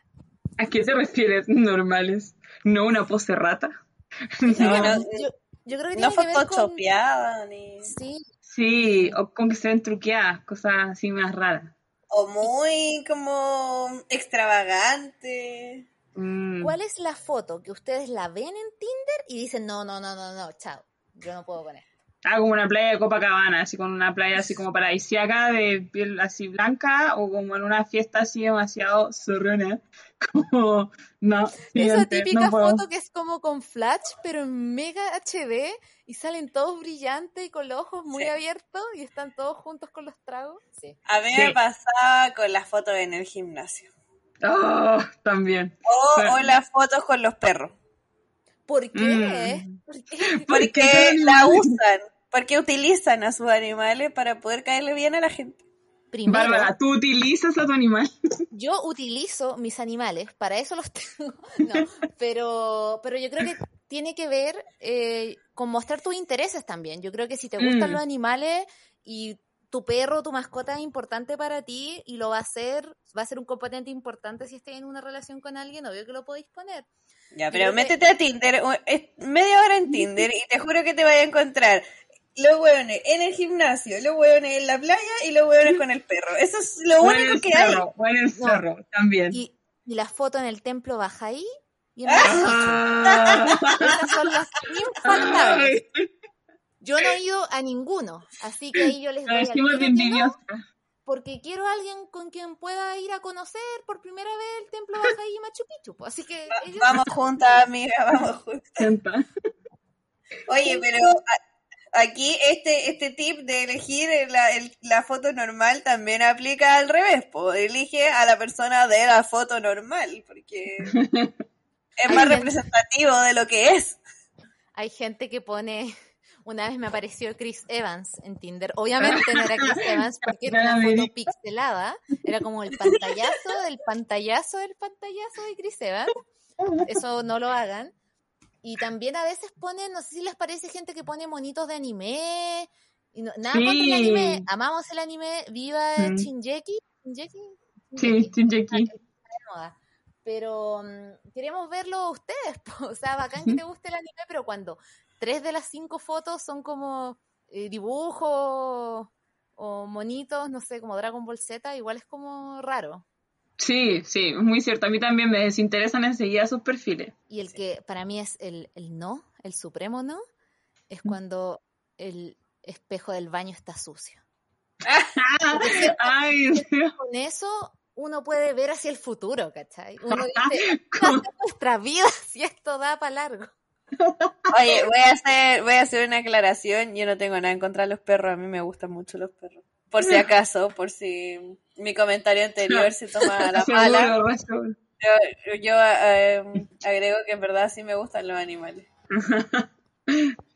¿A qué se refiere normales? ¿No una pose rata? No, yo creo que no tiene photoshopeada ni... Sí. Sí, o con que se ven truqueadas, cosas así más raras. O muy como extravagante. Mm. ¿Cuál es la foto que ustedes la ven en Tinder y dicen, no, no, no, no, no, chao, yo no puedo poner? Ah, como una playa de Copacabana, así con una playa así como paradisíaca de piel así blanca o como en una fiesta así demasiado zorrona. Como, no. Esa típica foto que es como con flash, pero en mega HD y salen todos brillantes y con los ojos muy abiertos y están todos juntos con los tragos. Sí. A mí me pasaba con las fotos en el gimnasio. Oh, también. O, las fotos con los perros. ¿Por qué? Mm. Porque la usan, porque utilizan a sus animales para poder caerle bien a la gente. Primero, Bárbara, ¿tú utilizas a tu animal? Yo utilizo mis animales, para eso los tengo. No, pero, pero yo creo que tiene que ver eh, con mostrar tus intereses también. Yo creo que si te gustan mm. los animales y tu perro, tu mascota es importante para ti y lo va a ser, va a ser un componente importante si estés en una relación con alguien, obvio que lo podéis poner. Ya, pero métete a Tinder, media hora en Tinder y te juro que te vaya a encontrar los hueones en el gimnasio, los hueones en la playa y los hueones con el perro. Eso es lo único que hay. O en el cerro, también. Y, y, la foto en el templo baja ahí y en ah. Esas son las infaltables. Yo no he ido a ninguno, así que ahí yo les doy no, porque quiero a alguien con quien pueda ir a conocer por primera vez el templo baja y Machu Picchu. Así que vamos juntas, amiga, vamos juntas. Oye, pero aquí este, este tip de elegir la, la foto normal también aplica al revés. Pues elige a la persona de la foto normal, porque es más representativo de lo que es. Hay gente que pone una vez me apareció Chris Evans en Tinder. Obviamente no era Chris Evans porque era una foto pixelada. Era como el pantallazo del pantallazo del pantallazo de Chris Evans. Eso no lo hagan. Y también a veces ponen, no sé si les parece gente que pone monitos de anime. Y nada contra el anime. Amamos el anime. Viva mm. Shinjeki. Sí, Shinjeki. Pero mm, queremos verlo ustedes. O sea, bacán que te guste el anime, pero cuando tres de las cinco fotos son como eh, dibujos o monitos, no sé, como Dragon Ball Z, igual es como raro. Sí, sí, muy cierto. A mí también me desinteresan enseguida sus perfiles. Y el que para mí es el, no, el supremo no, es mm. cuando el espejo del baño está sucio. Ay, con eso uno puede ver hacia el futuro, ¿cachai? Uno dice, nuestra vida si esto da para largo? Oye, voy a hacer, voy a hacer una aclaración. Yo no tengo nada en contra de los perros, a mí me gustan mucho los perros. Por si acaso, por si mi comentario anterior se toma a la mala. Yo, em, agrego que en verdad sí me gustan los animales.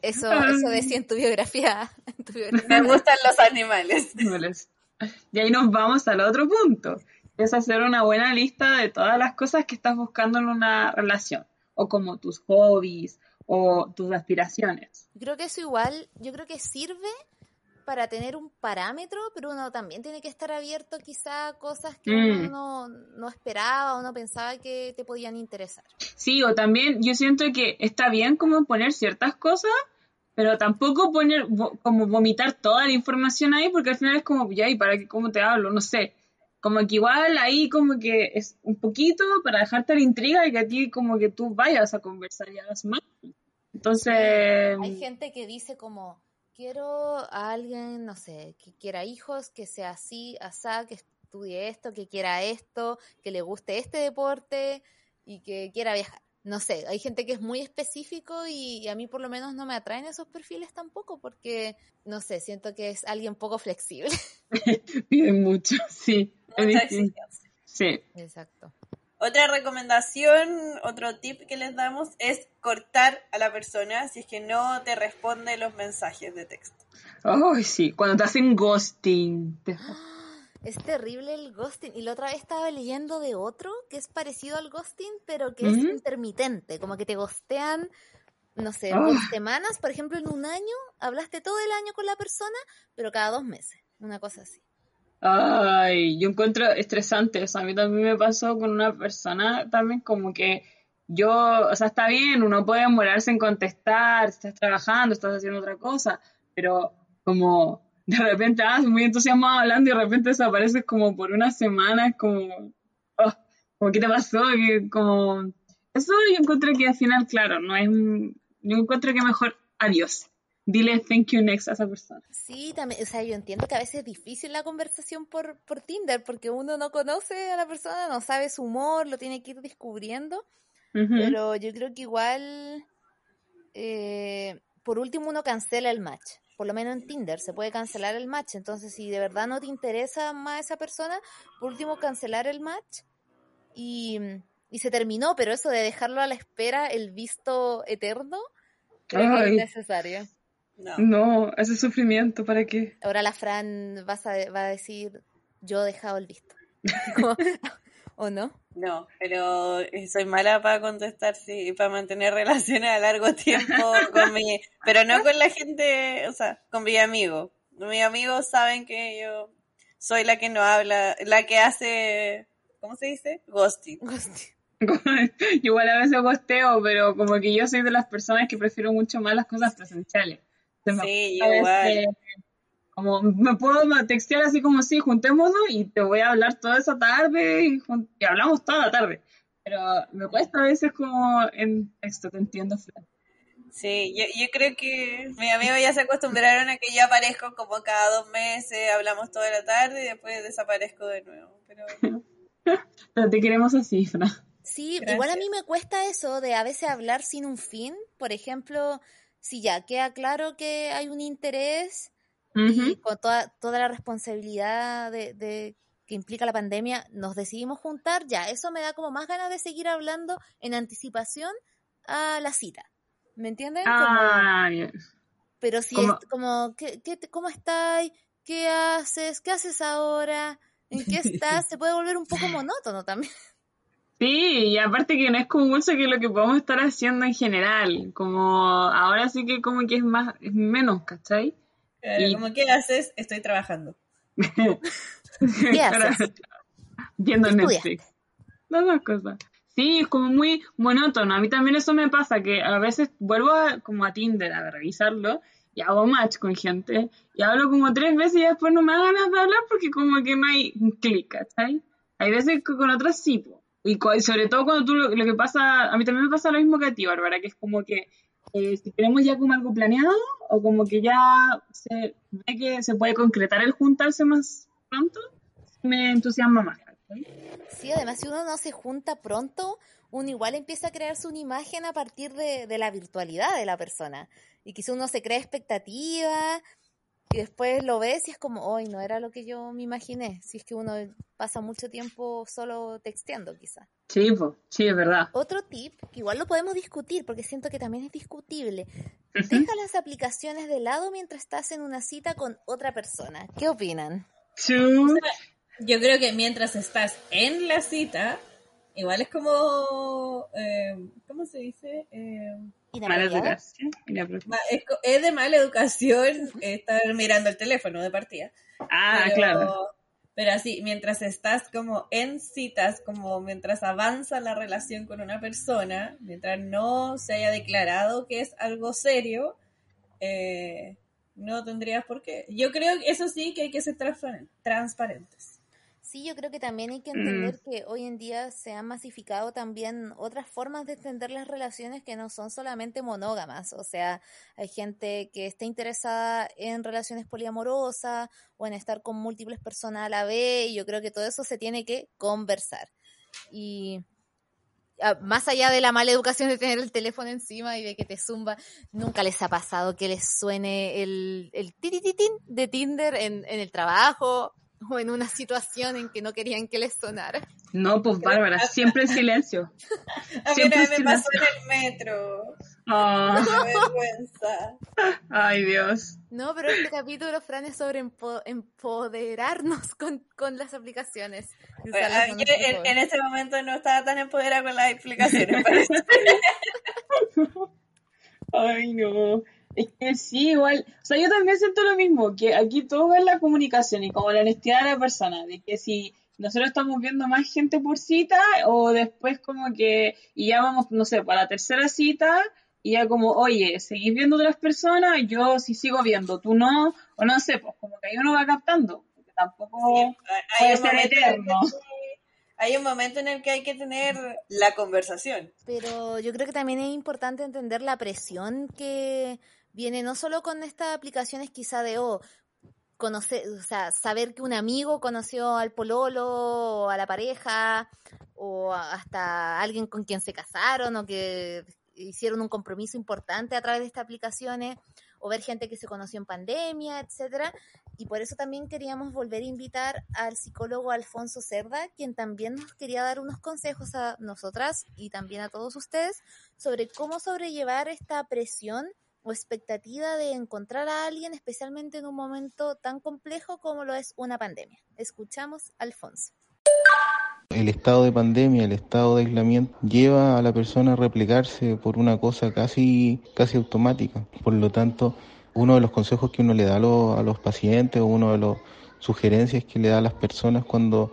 Eso, eso decía en tu biografía. Me gustan los animales. Y ahí nos vamos al otro punto. Es hacer una buena lista de todas las cosas que estás buscando en una relación. O como tus hobbies o tus aspiraciones. Creo que eso igual, yo creo que sirve para tener un parámetro, pero uno también tiene que estar abierto quizá a cosas que mm. uno no, esperaba o no pensaba que te podían interesar. Sí, o también yo siento que está bien como poner ciertas cosas, pero tampoco poner como vomitar toda la información ahí, porque al final es como, ya, ¿y para qué, cómo te hablo? No sé. Como que igual ahí como que es un poquito para dejarte la intriga y que a ti como que tú vayas a conversar y hagas más. Entonces... Hay gente que dice como quiero a alguien, no sé, que quiera hijos, que sea así, asá, que estudie esto, que quiera esto, que le guste este deporte y que quiera viajar. No sé, hay gente que es muy específico y, a mí por lo menos no me atraen esos perfiles tampoco porque, no sé, siento que es alguien poco flexible. Piden mucho, sí. Sí. Exacto. Otra recomendación, otro tip que les damos es cortar a la persona si es que no te responde los mensajes de texto. Ay, sí, cuando te hacen ghosting. Es terrible el ghosting. Y la otra vez estaba leyendo de otro que es parecido al ghosting, pero que es ¿Mm? intermitente. Como que te ghostean, no sé, dos ah. semanas. Por ejemplo, en un año hablaste todo el año con la persona, pero cada dos meses. Una cosa así. Ay, yo encuentro estresante. O sea, a mí también me pasó con una persona también como que yo, o sea, está bien, uno puede demorarse en contestar, estás trabajando, estás haciendo otra cosa, pero como de repente, ah, muy entusiasmado hablando y de repente desapareces como por una semana, como, oh, como, ¿qué te pasó? como, eso yo encuentro que al final, claro, no es, yo encuentro que mejor adiós dile thank you next a esa persona. Sí, también, o sea, yo entiendo que a veces es difícil la conversación por, por Tinder porque uno no conoce a la persona, no sabe su humor, lo tiene que ir descubriendo, pero yo creo que igual, eh, por último uno cancela el match. Por lo menos en Tinder se puede cancelar el match. Entonces, si de verdad no te interesa más esa persona, por último cancelar el match y, y se terminó. Pero eso de dejarlo a la espera, el visto eterno, Creo que es Ay. No. No, ese sufrimiento, ¿para qué? Ahora la Fran vas a, va a decir, yo he dejado el visto. ¿O no? No, pero eh, soy mala para contestar, sí, para mantener relaciones a largo tiempo con mi, pero no con la gente, o sea, con mi amigo. Mis amigos saben que yo soy la que no habla, la que hace, ¿cómo se dice? Ghosting. Igual a veces gosteo, pero como que yo soy de las personas que prefiero mucho más las cosas presenciales. Se me Sí, veces, igual. como me puedo textear así como sí, juntémonos y te voy a hablar toda esa tarde y, hablamos toda la tarde. Pero me cuesta a veces como en texto, te entiendo, Fran. Sí, yo, yo creo que mis amigos ya se acostumbraron a que yo aparezco como cada dos meses, hablamos toda la tarde y después desaparezco de nuevo. Pero Pero te queremos así, Fran. Sí, Gracias. igual a mí me cuesta eso de a veces hablar sin un fin. Por ejemplo, si ya queda claro que hay un interés y con toda, toda la responsabilidad de, de- que implica la pandemia, nos decidimos juntar, ya, eso me da como más ganas de seguir hablando en anticipación a la cita. ¿Me entienden? Como- Ah, bien. pero si como- es como, ¿qué, qué ¿cómo estás? ¿Qué haces? ¿Qué haces ahora? ¿En qué estás? Se puede volver un poco monótono también. Sí, y aparte que no es como mucho que lo que podemos estar haciendo en general, como ahora sí que como que es más, es menos, ¿cachai? claro, Y- como, ¿qué haces? Estoy trabajando. ¿Qué haces? Viendo ¿Qué Netflix. Las dos cosas. Sí, es como muy monótono. A mí también eso me pasa, que a veces vuelvo a, como a Tinder a revisarlo y hago match con gente y hablo como tres veces y después no me da ganas de hablar porque como que no hay un clic, ¿cachai? Hay veces que con otras sí, po. Y sobre todo cuando tú lo, lo que pasa, a mí también me pasa lo mismo que a ti, Bárbara, que es como que eh, si tenemos ya como algo planeado o como que ya se ve que se puede concretar el juntarse más pronto, me entusiasma más. ¿cachai? Sí, además si uno no se junta pronto, uno igual empieza a crearse una imagen a partir de, de la virtualidad de la persona. Y quizá uno se crea expectativas y después lo ves y es como, hoy no era lo que yo me imaginé. Si es que uno pasa mucho tiempo solo texteando quizá. Sí, pues, sí, es verdad. Otro tip, que igual lo podemos discutir porque siento que también es discutible. Deja las aplicaciones de lado mientras estás en una cita con otra persona. ¿Qué opinan? Yo creo que mientras estás en la cita, igual es como, eh, ¿cómo se dice? Eh, Mala educación. Es, de mala educación estar mirando el teléfono de partida. Ah, pero, claro. Pero así, mientras estás como en citas, como mientras avanza la relación con una persona, mientras no se haya declarado que es algo serio, eh, no tendrías por qué. Yo creo que eso sí que hay que ser transparen- transparentes. Sí, yo creo que también hay que Mm. entender que hoy en día se han masificado también otras formas de entender las relaciones que no son solamente monógamas. O sea, hay gente que está interesada en relaciones poliamorosas o en estar con múltiples personas a la vez y yo creo que todo eso se tiene que conversar. Y ah, más allá de la mala educación de tener el teléfono encima y de que te zumba, nunca les ha pasado que les suene el, el titititín de Tinder en, en el trabajo o en una situación en que no querían que les sonara. No, pues Bárbara, siempre en silencio. A mí Siempre me pasó en el metro. Ah, Qué vergüenza. ay, Dios. No, pero este capítulo, Fran, es sobre empo- empoderarnos con, con las aplicaciones. Bueno, yo en, este momento no estaba tan empoderada con las explicaciones. parece. Ay, no. Es que sí, igual. O sea, yo también siento lo mismo, que aquí todo es la comunicación y como la honestidad de la persona, de que si nosotros estamos viendo más gente por cita o después como que, y ya vamos, no sé, para la tercera cita y ya como, oye, ¿seguís viendo otras personas? Yo sí sigo viendo, tú no, o no sé, pues como que ahí uno va captando, porque tampoco Hay puede un ser eterno. Hay un momento en el que hay que tener la conversación. Pero yo creo que también es importante entender la presión que viene no solo con estas aplicaciones quizá de, oh, conocer, o sea, saber que un amigo conoció al pololo o a la pareja o hasta alguien con quien se casaron o que hicieron un compromiso importante a través de estas aplicaciones o ver gente que se conoció en pandemia, etcétera. Y por eso también queríamos volver a invitar al psicólogo Alfonso Cerda, quien también nos quería dar unos consejos a nosotras y también a todos ustedes sobre cómo sobrellevar esta presión o expectativa de encontrar a alguien, especialmente en un momento tan complejo como lo es una pandemia. Escuchamos Alfonso. El estado de pandemia, el estado de aislamiento lleva a la persona a replicarse por una cosa casi, casi automática. Por lo tanto, uno de los consejos que uno le da a los, a los pacientes o uno de las sugerencias que le da a las personas cuando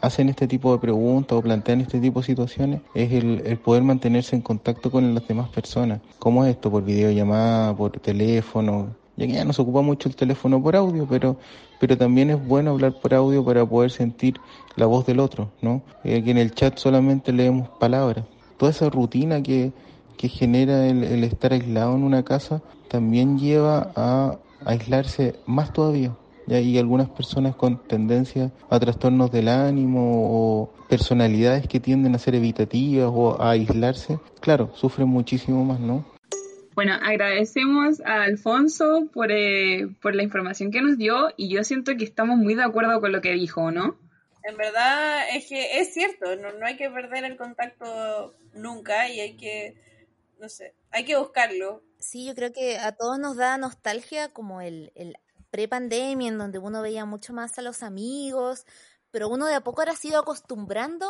hacen este tipo de preguntas o plantean este tipo de situaciones es el, el, poder mantenerse en contacto con las demás personas. ¿Cómo es esto? Por videollamada, por teléfono. Ya que ya no se ocupa mucho el teléfono por audio, pero, pero también es bueno hablar por audio para poder sentir la voz del otro, ¿no? Eh, que en el chat solamente leemos palabras. Toda esa rutina que, que genera el estar aislado en una casa también lleva a aislarse más todavía y algunas personas con tendencia a trastornos del ánimo o personalidades que tienden a ser evitativas o a aislarse, claro, sufren muchísimo más, ¿no? Bueno, agradecemos a Alfonso por, eh, por la información que nos dio y yo siento que estamos muy de acuerdo con lo que dijo, ¿no? En verdad es que es cierto, no, no hay que perder el contacto nunca y hay que, no sé, hay que buscarlo. Sí, yo creo que a todos nos da nostalgia como el, el pre-pandemia, en donde uno veía mucho más a los amigos, pero uno de a poco ahora ha sido acostumbrando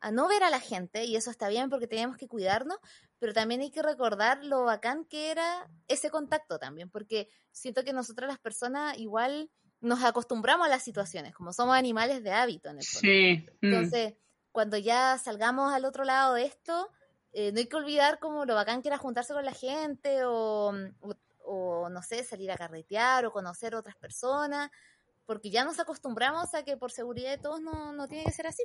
a no ver a la gente, y eso está bien porque teníamos que cuidarnos, pero también hay que recordar lo bacán que era ese contacto también, porque siento que nosotros las personas igual nos acostumbramos a las situaciones, como somos animales de hábito en el fondo. Sí. Mm. Entonces, cuando ya salgamos al otro lado de esto, eh, no hay que olvidar como lo bacán que era juntarse con la gente o, o o no sé, salir a carretear o conocer otras personas, porque ya nos acostumbramos a que por seguridad de todos no, no tiene que ser así.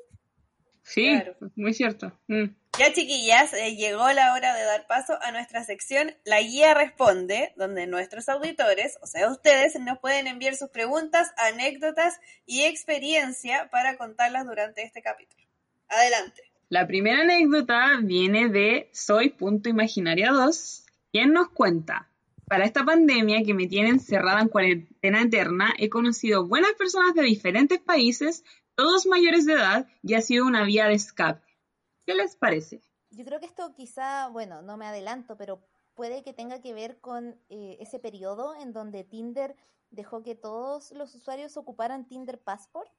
Sí, claro. muy cierto. Mm. Ya chiquillas, eh, llegó la hora de dar paso a nuestra sección La Guía Responde, donde nuestros auditores, o sea ustedes, nos pueden enviar sus preguntas, anécdotas y experiencia para contarlas durante este capítulo. Adelante. La primera anécdota viene de Soy.imaginaria2, quien nos cuenta, para esta pandemia que me tiene encerrada en cuarentena eterna, he conocido buenas personas de diferentes países, todos mayores de edad, y ha sido una vía de escape. ¿Qué les parece? Yo creo que esto quizá, bueno, no me adelanto, pero puede que tenga que ver con eh, ese periodo en donde Tinder dejó que todos los usuarios ocuparan Tinder Passport.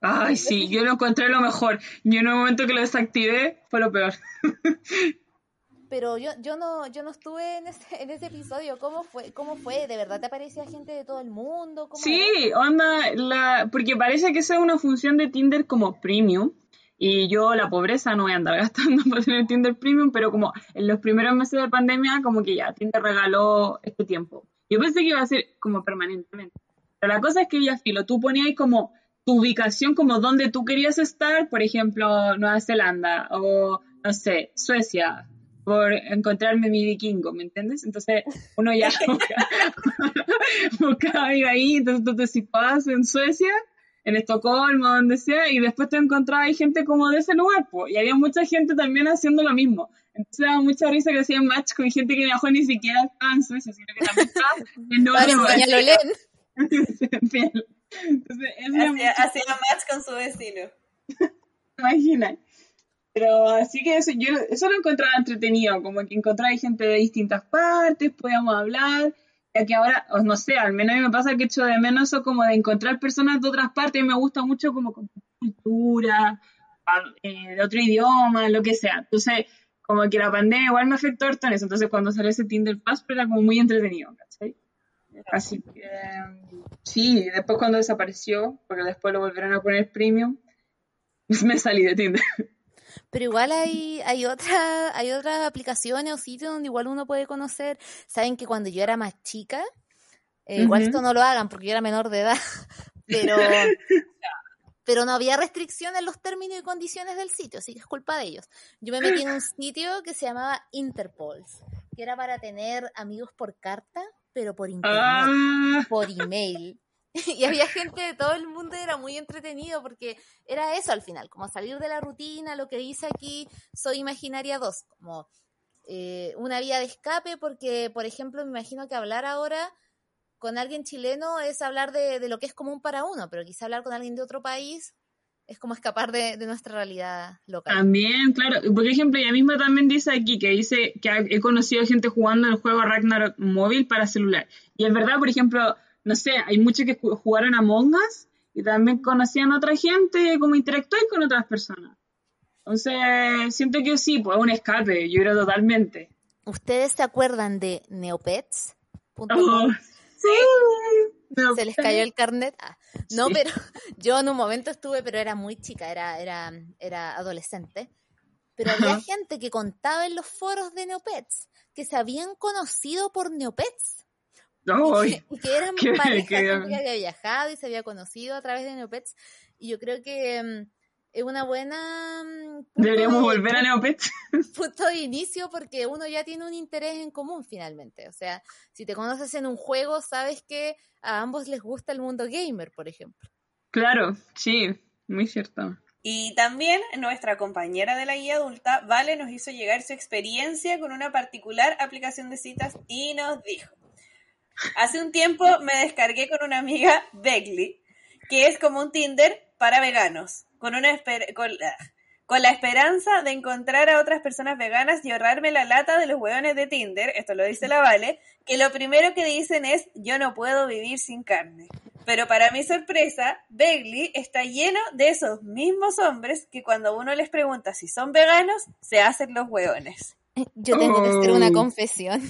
Ay, sí, yo lo encontré lo mejor. Yo en el momento que lo desactivé fue lo peor. pero yo, yo no, yo no estuve en ese, en ese episodio. ¿Cómo fue? ¿Cómo fue? ¿De verdad te aparecía gente de todo el mundo? ¿Cómo sí, era? onda, la, porque parece que esa es una función de Tinder como premium. Y yo, la pobreza, no voy a andar gastando para tener Tinder Premium, pero como en los primeros meses de pandemia, como que ya, Tinder regaló este tiempo. Yo pensé que iba a ser como permanentemente. Pero la cosa es que ya, filo, tú ponías como tu ubicación, como donde tú querías estar, por ejemplo, Nueva Zelanda o, no sé, Suecia, por encontrarme mi vikingo, ¿me entiendes? Entonces uno ya buscaba ahí, entonces tú te en Suecia, en Estocolmo, donde sea, y después te encontrabas gente como de ese lugar, pues, y había mucha gente también haciendo lo mismo. Entonces daba mucha risa que hacían match con gente que viajó ni siquiera estaba en Suecia, sino que también estaba en Entonces, hacía, hacía match con su vecino. Imagina. Pero así que eso, yo eso lo encontraba entretenido, como que encontraba gente de distintas partes, podíamos hablar, ya que ahora, no sé, al menos a mí me pasa que echo de menos eso como de encontrar personas de otras partes, y me gusta mucho como cultura, eh, de otro idioma, lo que sea. Entonces, como que la pandemia igual me afectó harto en eso, entonces cuando salió ese Tinder Pass era como muy entretenido, ¿cachai? Así que, sí, después cuando desapareció, porque después lo volvieron a poner premium, me salí de Tinder. Pero igual hay, hay, otra, hay otras aplicaciones o sitios donde igual uno puede conocer. Saben que cuando yo era más chica, eh, igual esto no lo hagan porque yo era menor de edad, pero, pero no había restricción en los términos y condiciones del sitio, así que es culpa de ellos. Yo me metí en un sitio que se llamaba Interpols, que era para tener amigos por carta, pero por internet, Ah. por email. y había gente de todo el mundo y era muy entretenido porque era eso al final, como salir de la rutina, lo que dice aquí Soy Imaginaria 2, como eh, una vía de escape porque, por ejemplo, me imagino que hablar ahora con alguien chileno es hablar de, lo que es común para uno, pero quizá hablar con alguien de otro país es como escapar de, nuestra realidad local. También, claro. Por ejemplo, ella misma también dice aquí que dice que he conocido gente jugando el juego Ragnarok móvil para celular. Y es verdad, por ejemplo, no sé, hay muchos que ju- jugaron Among Us y también conocían a otra gente, como interactúan con otras personas. Entonces, siento que sí, pues es un escape, yo creo totalmente. ¿Ustedes se acuerdan de Neopets.com? Oh, sí. No, se les cayó el carnet. Ah, no, Sí. pero yo en un momento estuve, pero era muy chica, era, era, era adolescente. Pero había gente que contaba en los foros de Neopets que se habían conocido por Neopets. No, y, que, y que eran qué- pareja, qué- que había viajado y se había conocido a través de Neopets. Y yo creo que mm, es una buena. mm, punto Deberíamos de- volver a Neopets. punto de inicio porque uno ya tiene un interés en común finalmente. O sea, si te conoces en un juego, sabes que a ambos les gusta el mundo gamer, por ejemplo. Claro, sí, muy cierto. Y también nuestra compañera de la guía adulta, Vale, nos hizo llegar su experiencia con una particular aplicación de citas y nos dijo, hace un tiempo me descargué con una amiga, Begley, que es como un Tinder para veganos, con, una esper- con, con la esperanza de encontrar a otras personas veganas y ahorrarme la lata de los hueones de Tinder, esto lo dice la Vale, que lo primero que dicen es, yo no puedo vivir sin carne. Pero para mi sorpresa, Begley está lleno de esos mismos hombres que cuando uno les pregunta si son veganos, se hacen los hueones. Yo tengo que hacer una confesión.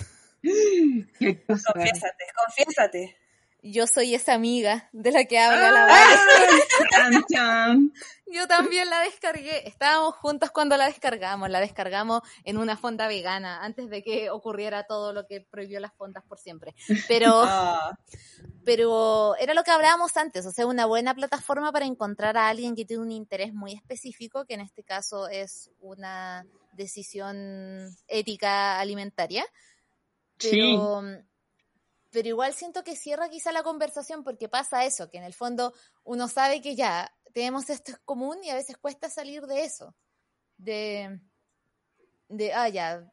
Qué cosa. Confiésate, confiésate. Yo soy esa amiga de la que habla la Ah, Vale. Yo también la descargué. Estábamos juntos cuando la descargamos. La descargamos en una fonda vegana antes de que ocurriera todo lo que prohibió las fondas por siempre. Pero Ah, pero era lo que hablábamos antes, o sea, una buena plataforma para encontrar a alguien que tiene un interés muy específico, que en este caso es una decisión ética alimentaria. Sí. Pero, pero igual siento que cierra quizá la conversación porque pasa eso, que en el fondo uno sabe que ya tenemos esto común y a veces cuesta salir de eso. De, de ah, ya,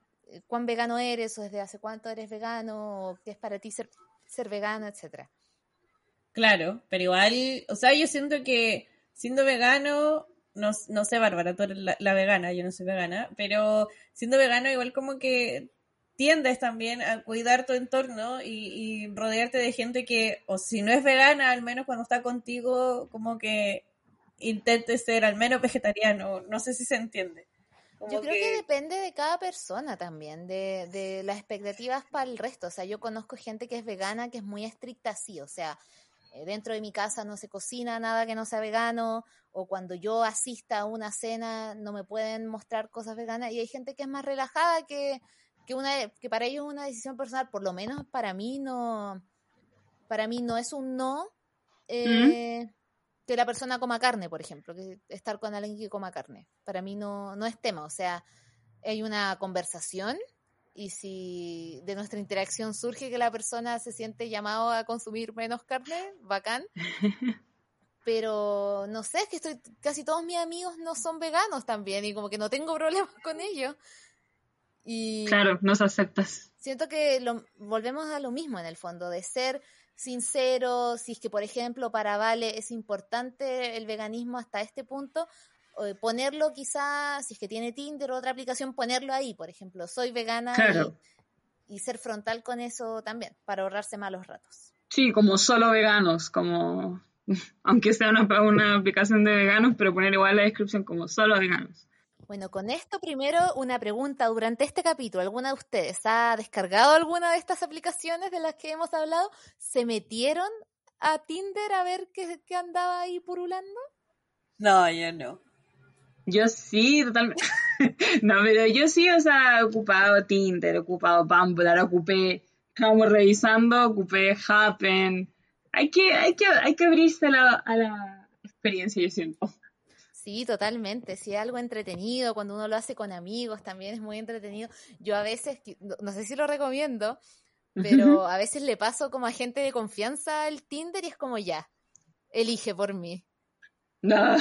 cuán vegano eres o desde hace cuánto eres vegano o qué es para ti ser, ser vegano, etcétera. claro, pero igual, o sea, yo siento que siendo vegano, no, no sé, Bárbara, tú eres la, la vegana, yo no soy vegana, pero siendo vegano igual como que tiendes también a cuidar tu entorno y, y rodearte de gente que, o si no es vegana, al menos cuando está contigo, como que intente ser al menos vegetariano, no sé si se entiende. Como Yo creo que... depende de cada persona también, de, de las expectativas para el resto. O sea, yo conozco gente que es vegana, que es muy estricta así. O sea, eh, dentro de mi casa no se cocina nada que no sea vegano, o cuando yo asista a una cena no me pueden mostrar cosas veganas. Y hay gente que es más relajada, que, que, una, que para ellos es una decisión personal. Por lo menos para mí no, para mí no es un no. Eh, que la persona coma carne, por ejemplo, que estar con alguien que coma carne. Para mí no, no es tema, o sea, hay una conversación y si de nuestra interacción surge que la persona se siente llamado a consumir menos carne, bacán. Pero no sé, es que estoy, casi todos mis amigos no son veganos también y como que no tengo problemas con ellos. Y Claro, nos aceptas. siento que lo, volvemos a lo mismo en el fondo, de ser sincero, si es que por ejemplo para Vale es importante el veganismo hasta este punto, eh, ponerlo quizá, si es que tiene Tinder o otra aplicación, ponerlo ahí, por ejemplo, soy vegana Claro. y, y ser frontal con eso también, para ahorrarse malos ratos. Sí, como solo veganos, como aunque sea una, una aplicación de veganos, pero poner igual la descripción como solo veganos. Bueno, con esto primero una pregunta durante este capítulo. ¿Alguna de ustedes ha descargado alguna de estas aplicaciones de las que hemos hablado? ¿Se metieron a Tinder a ver qué, qué andaba ahí purulando? No, yo no. Yo sí, totalmente. no, pero yo sí, o sea, he ocupado Tinder, he ocupado Bumble, ahora ocupé, estábamos revisando, ocupé Happen. Hay que, hay que, hay que abrirse a la, a la experiencia, yo siento. Sí, totalmente. Si es algo entretenido, cuando uno lo hace con amigos, también es muy entretenido. Yo a veces, no, sé si lo recomiendo, pero a veces le paso como a gente de confianza el Tinder y es como ya, elige por mí. No.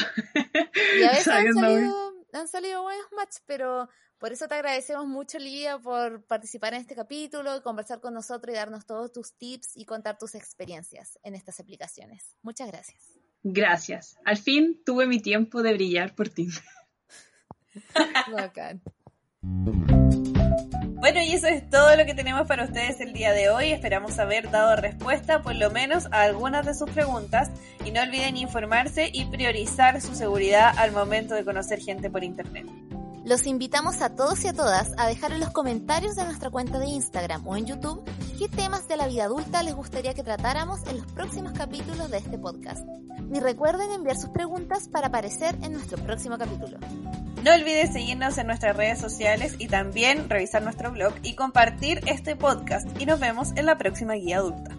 Y a veces han salido, han salido buenos matches, pero por eso te agradecemos mucho, Lía, por participar en este capítulo, conversar con nosotros y darnos todos tus tips y contar tus experiencias en estas aplicaciones. Muchas gracias. Gracias. Al fin tuve mi tiempo de brillar por ti. Bacán. Bueno, y eso es todo lo que tenemos para ustedes el día de hoy. Esperamos haber dado respuesta por lo menos a algunas de sus preguntas. Y no olviden informarse y priorizar su seguridad al momento de conocer gente por internet. Los invitamos a todos y a todas a dejar en los comentarios de nuestra cuenta de Instagram o en YouTube qué temas de la vida adulta les gustaría que tratáramos en los próximos capítulos de este podcast. Y recuerden enviar sus preguntas para aparecer en nuestro próximo capítulo. No olvides seguirnos en nuestras redes sociales y también revisar nuestro blog y compartir este podcast. Y nos vemos en la próxima guía adulta.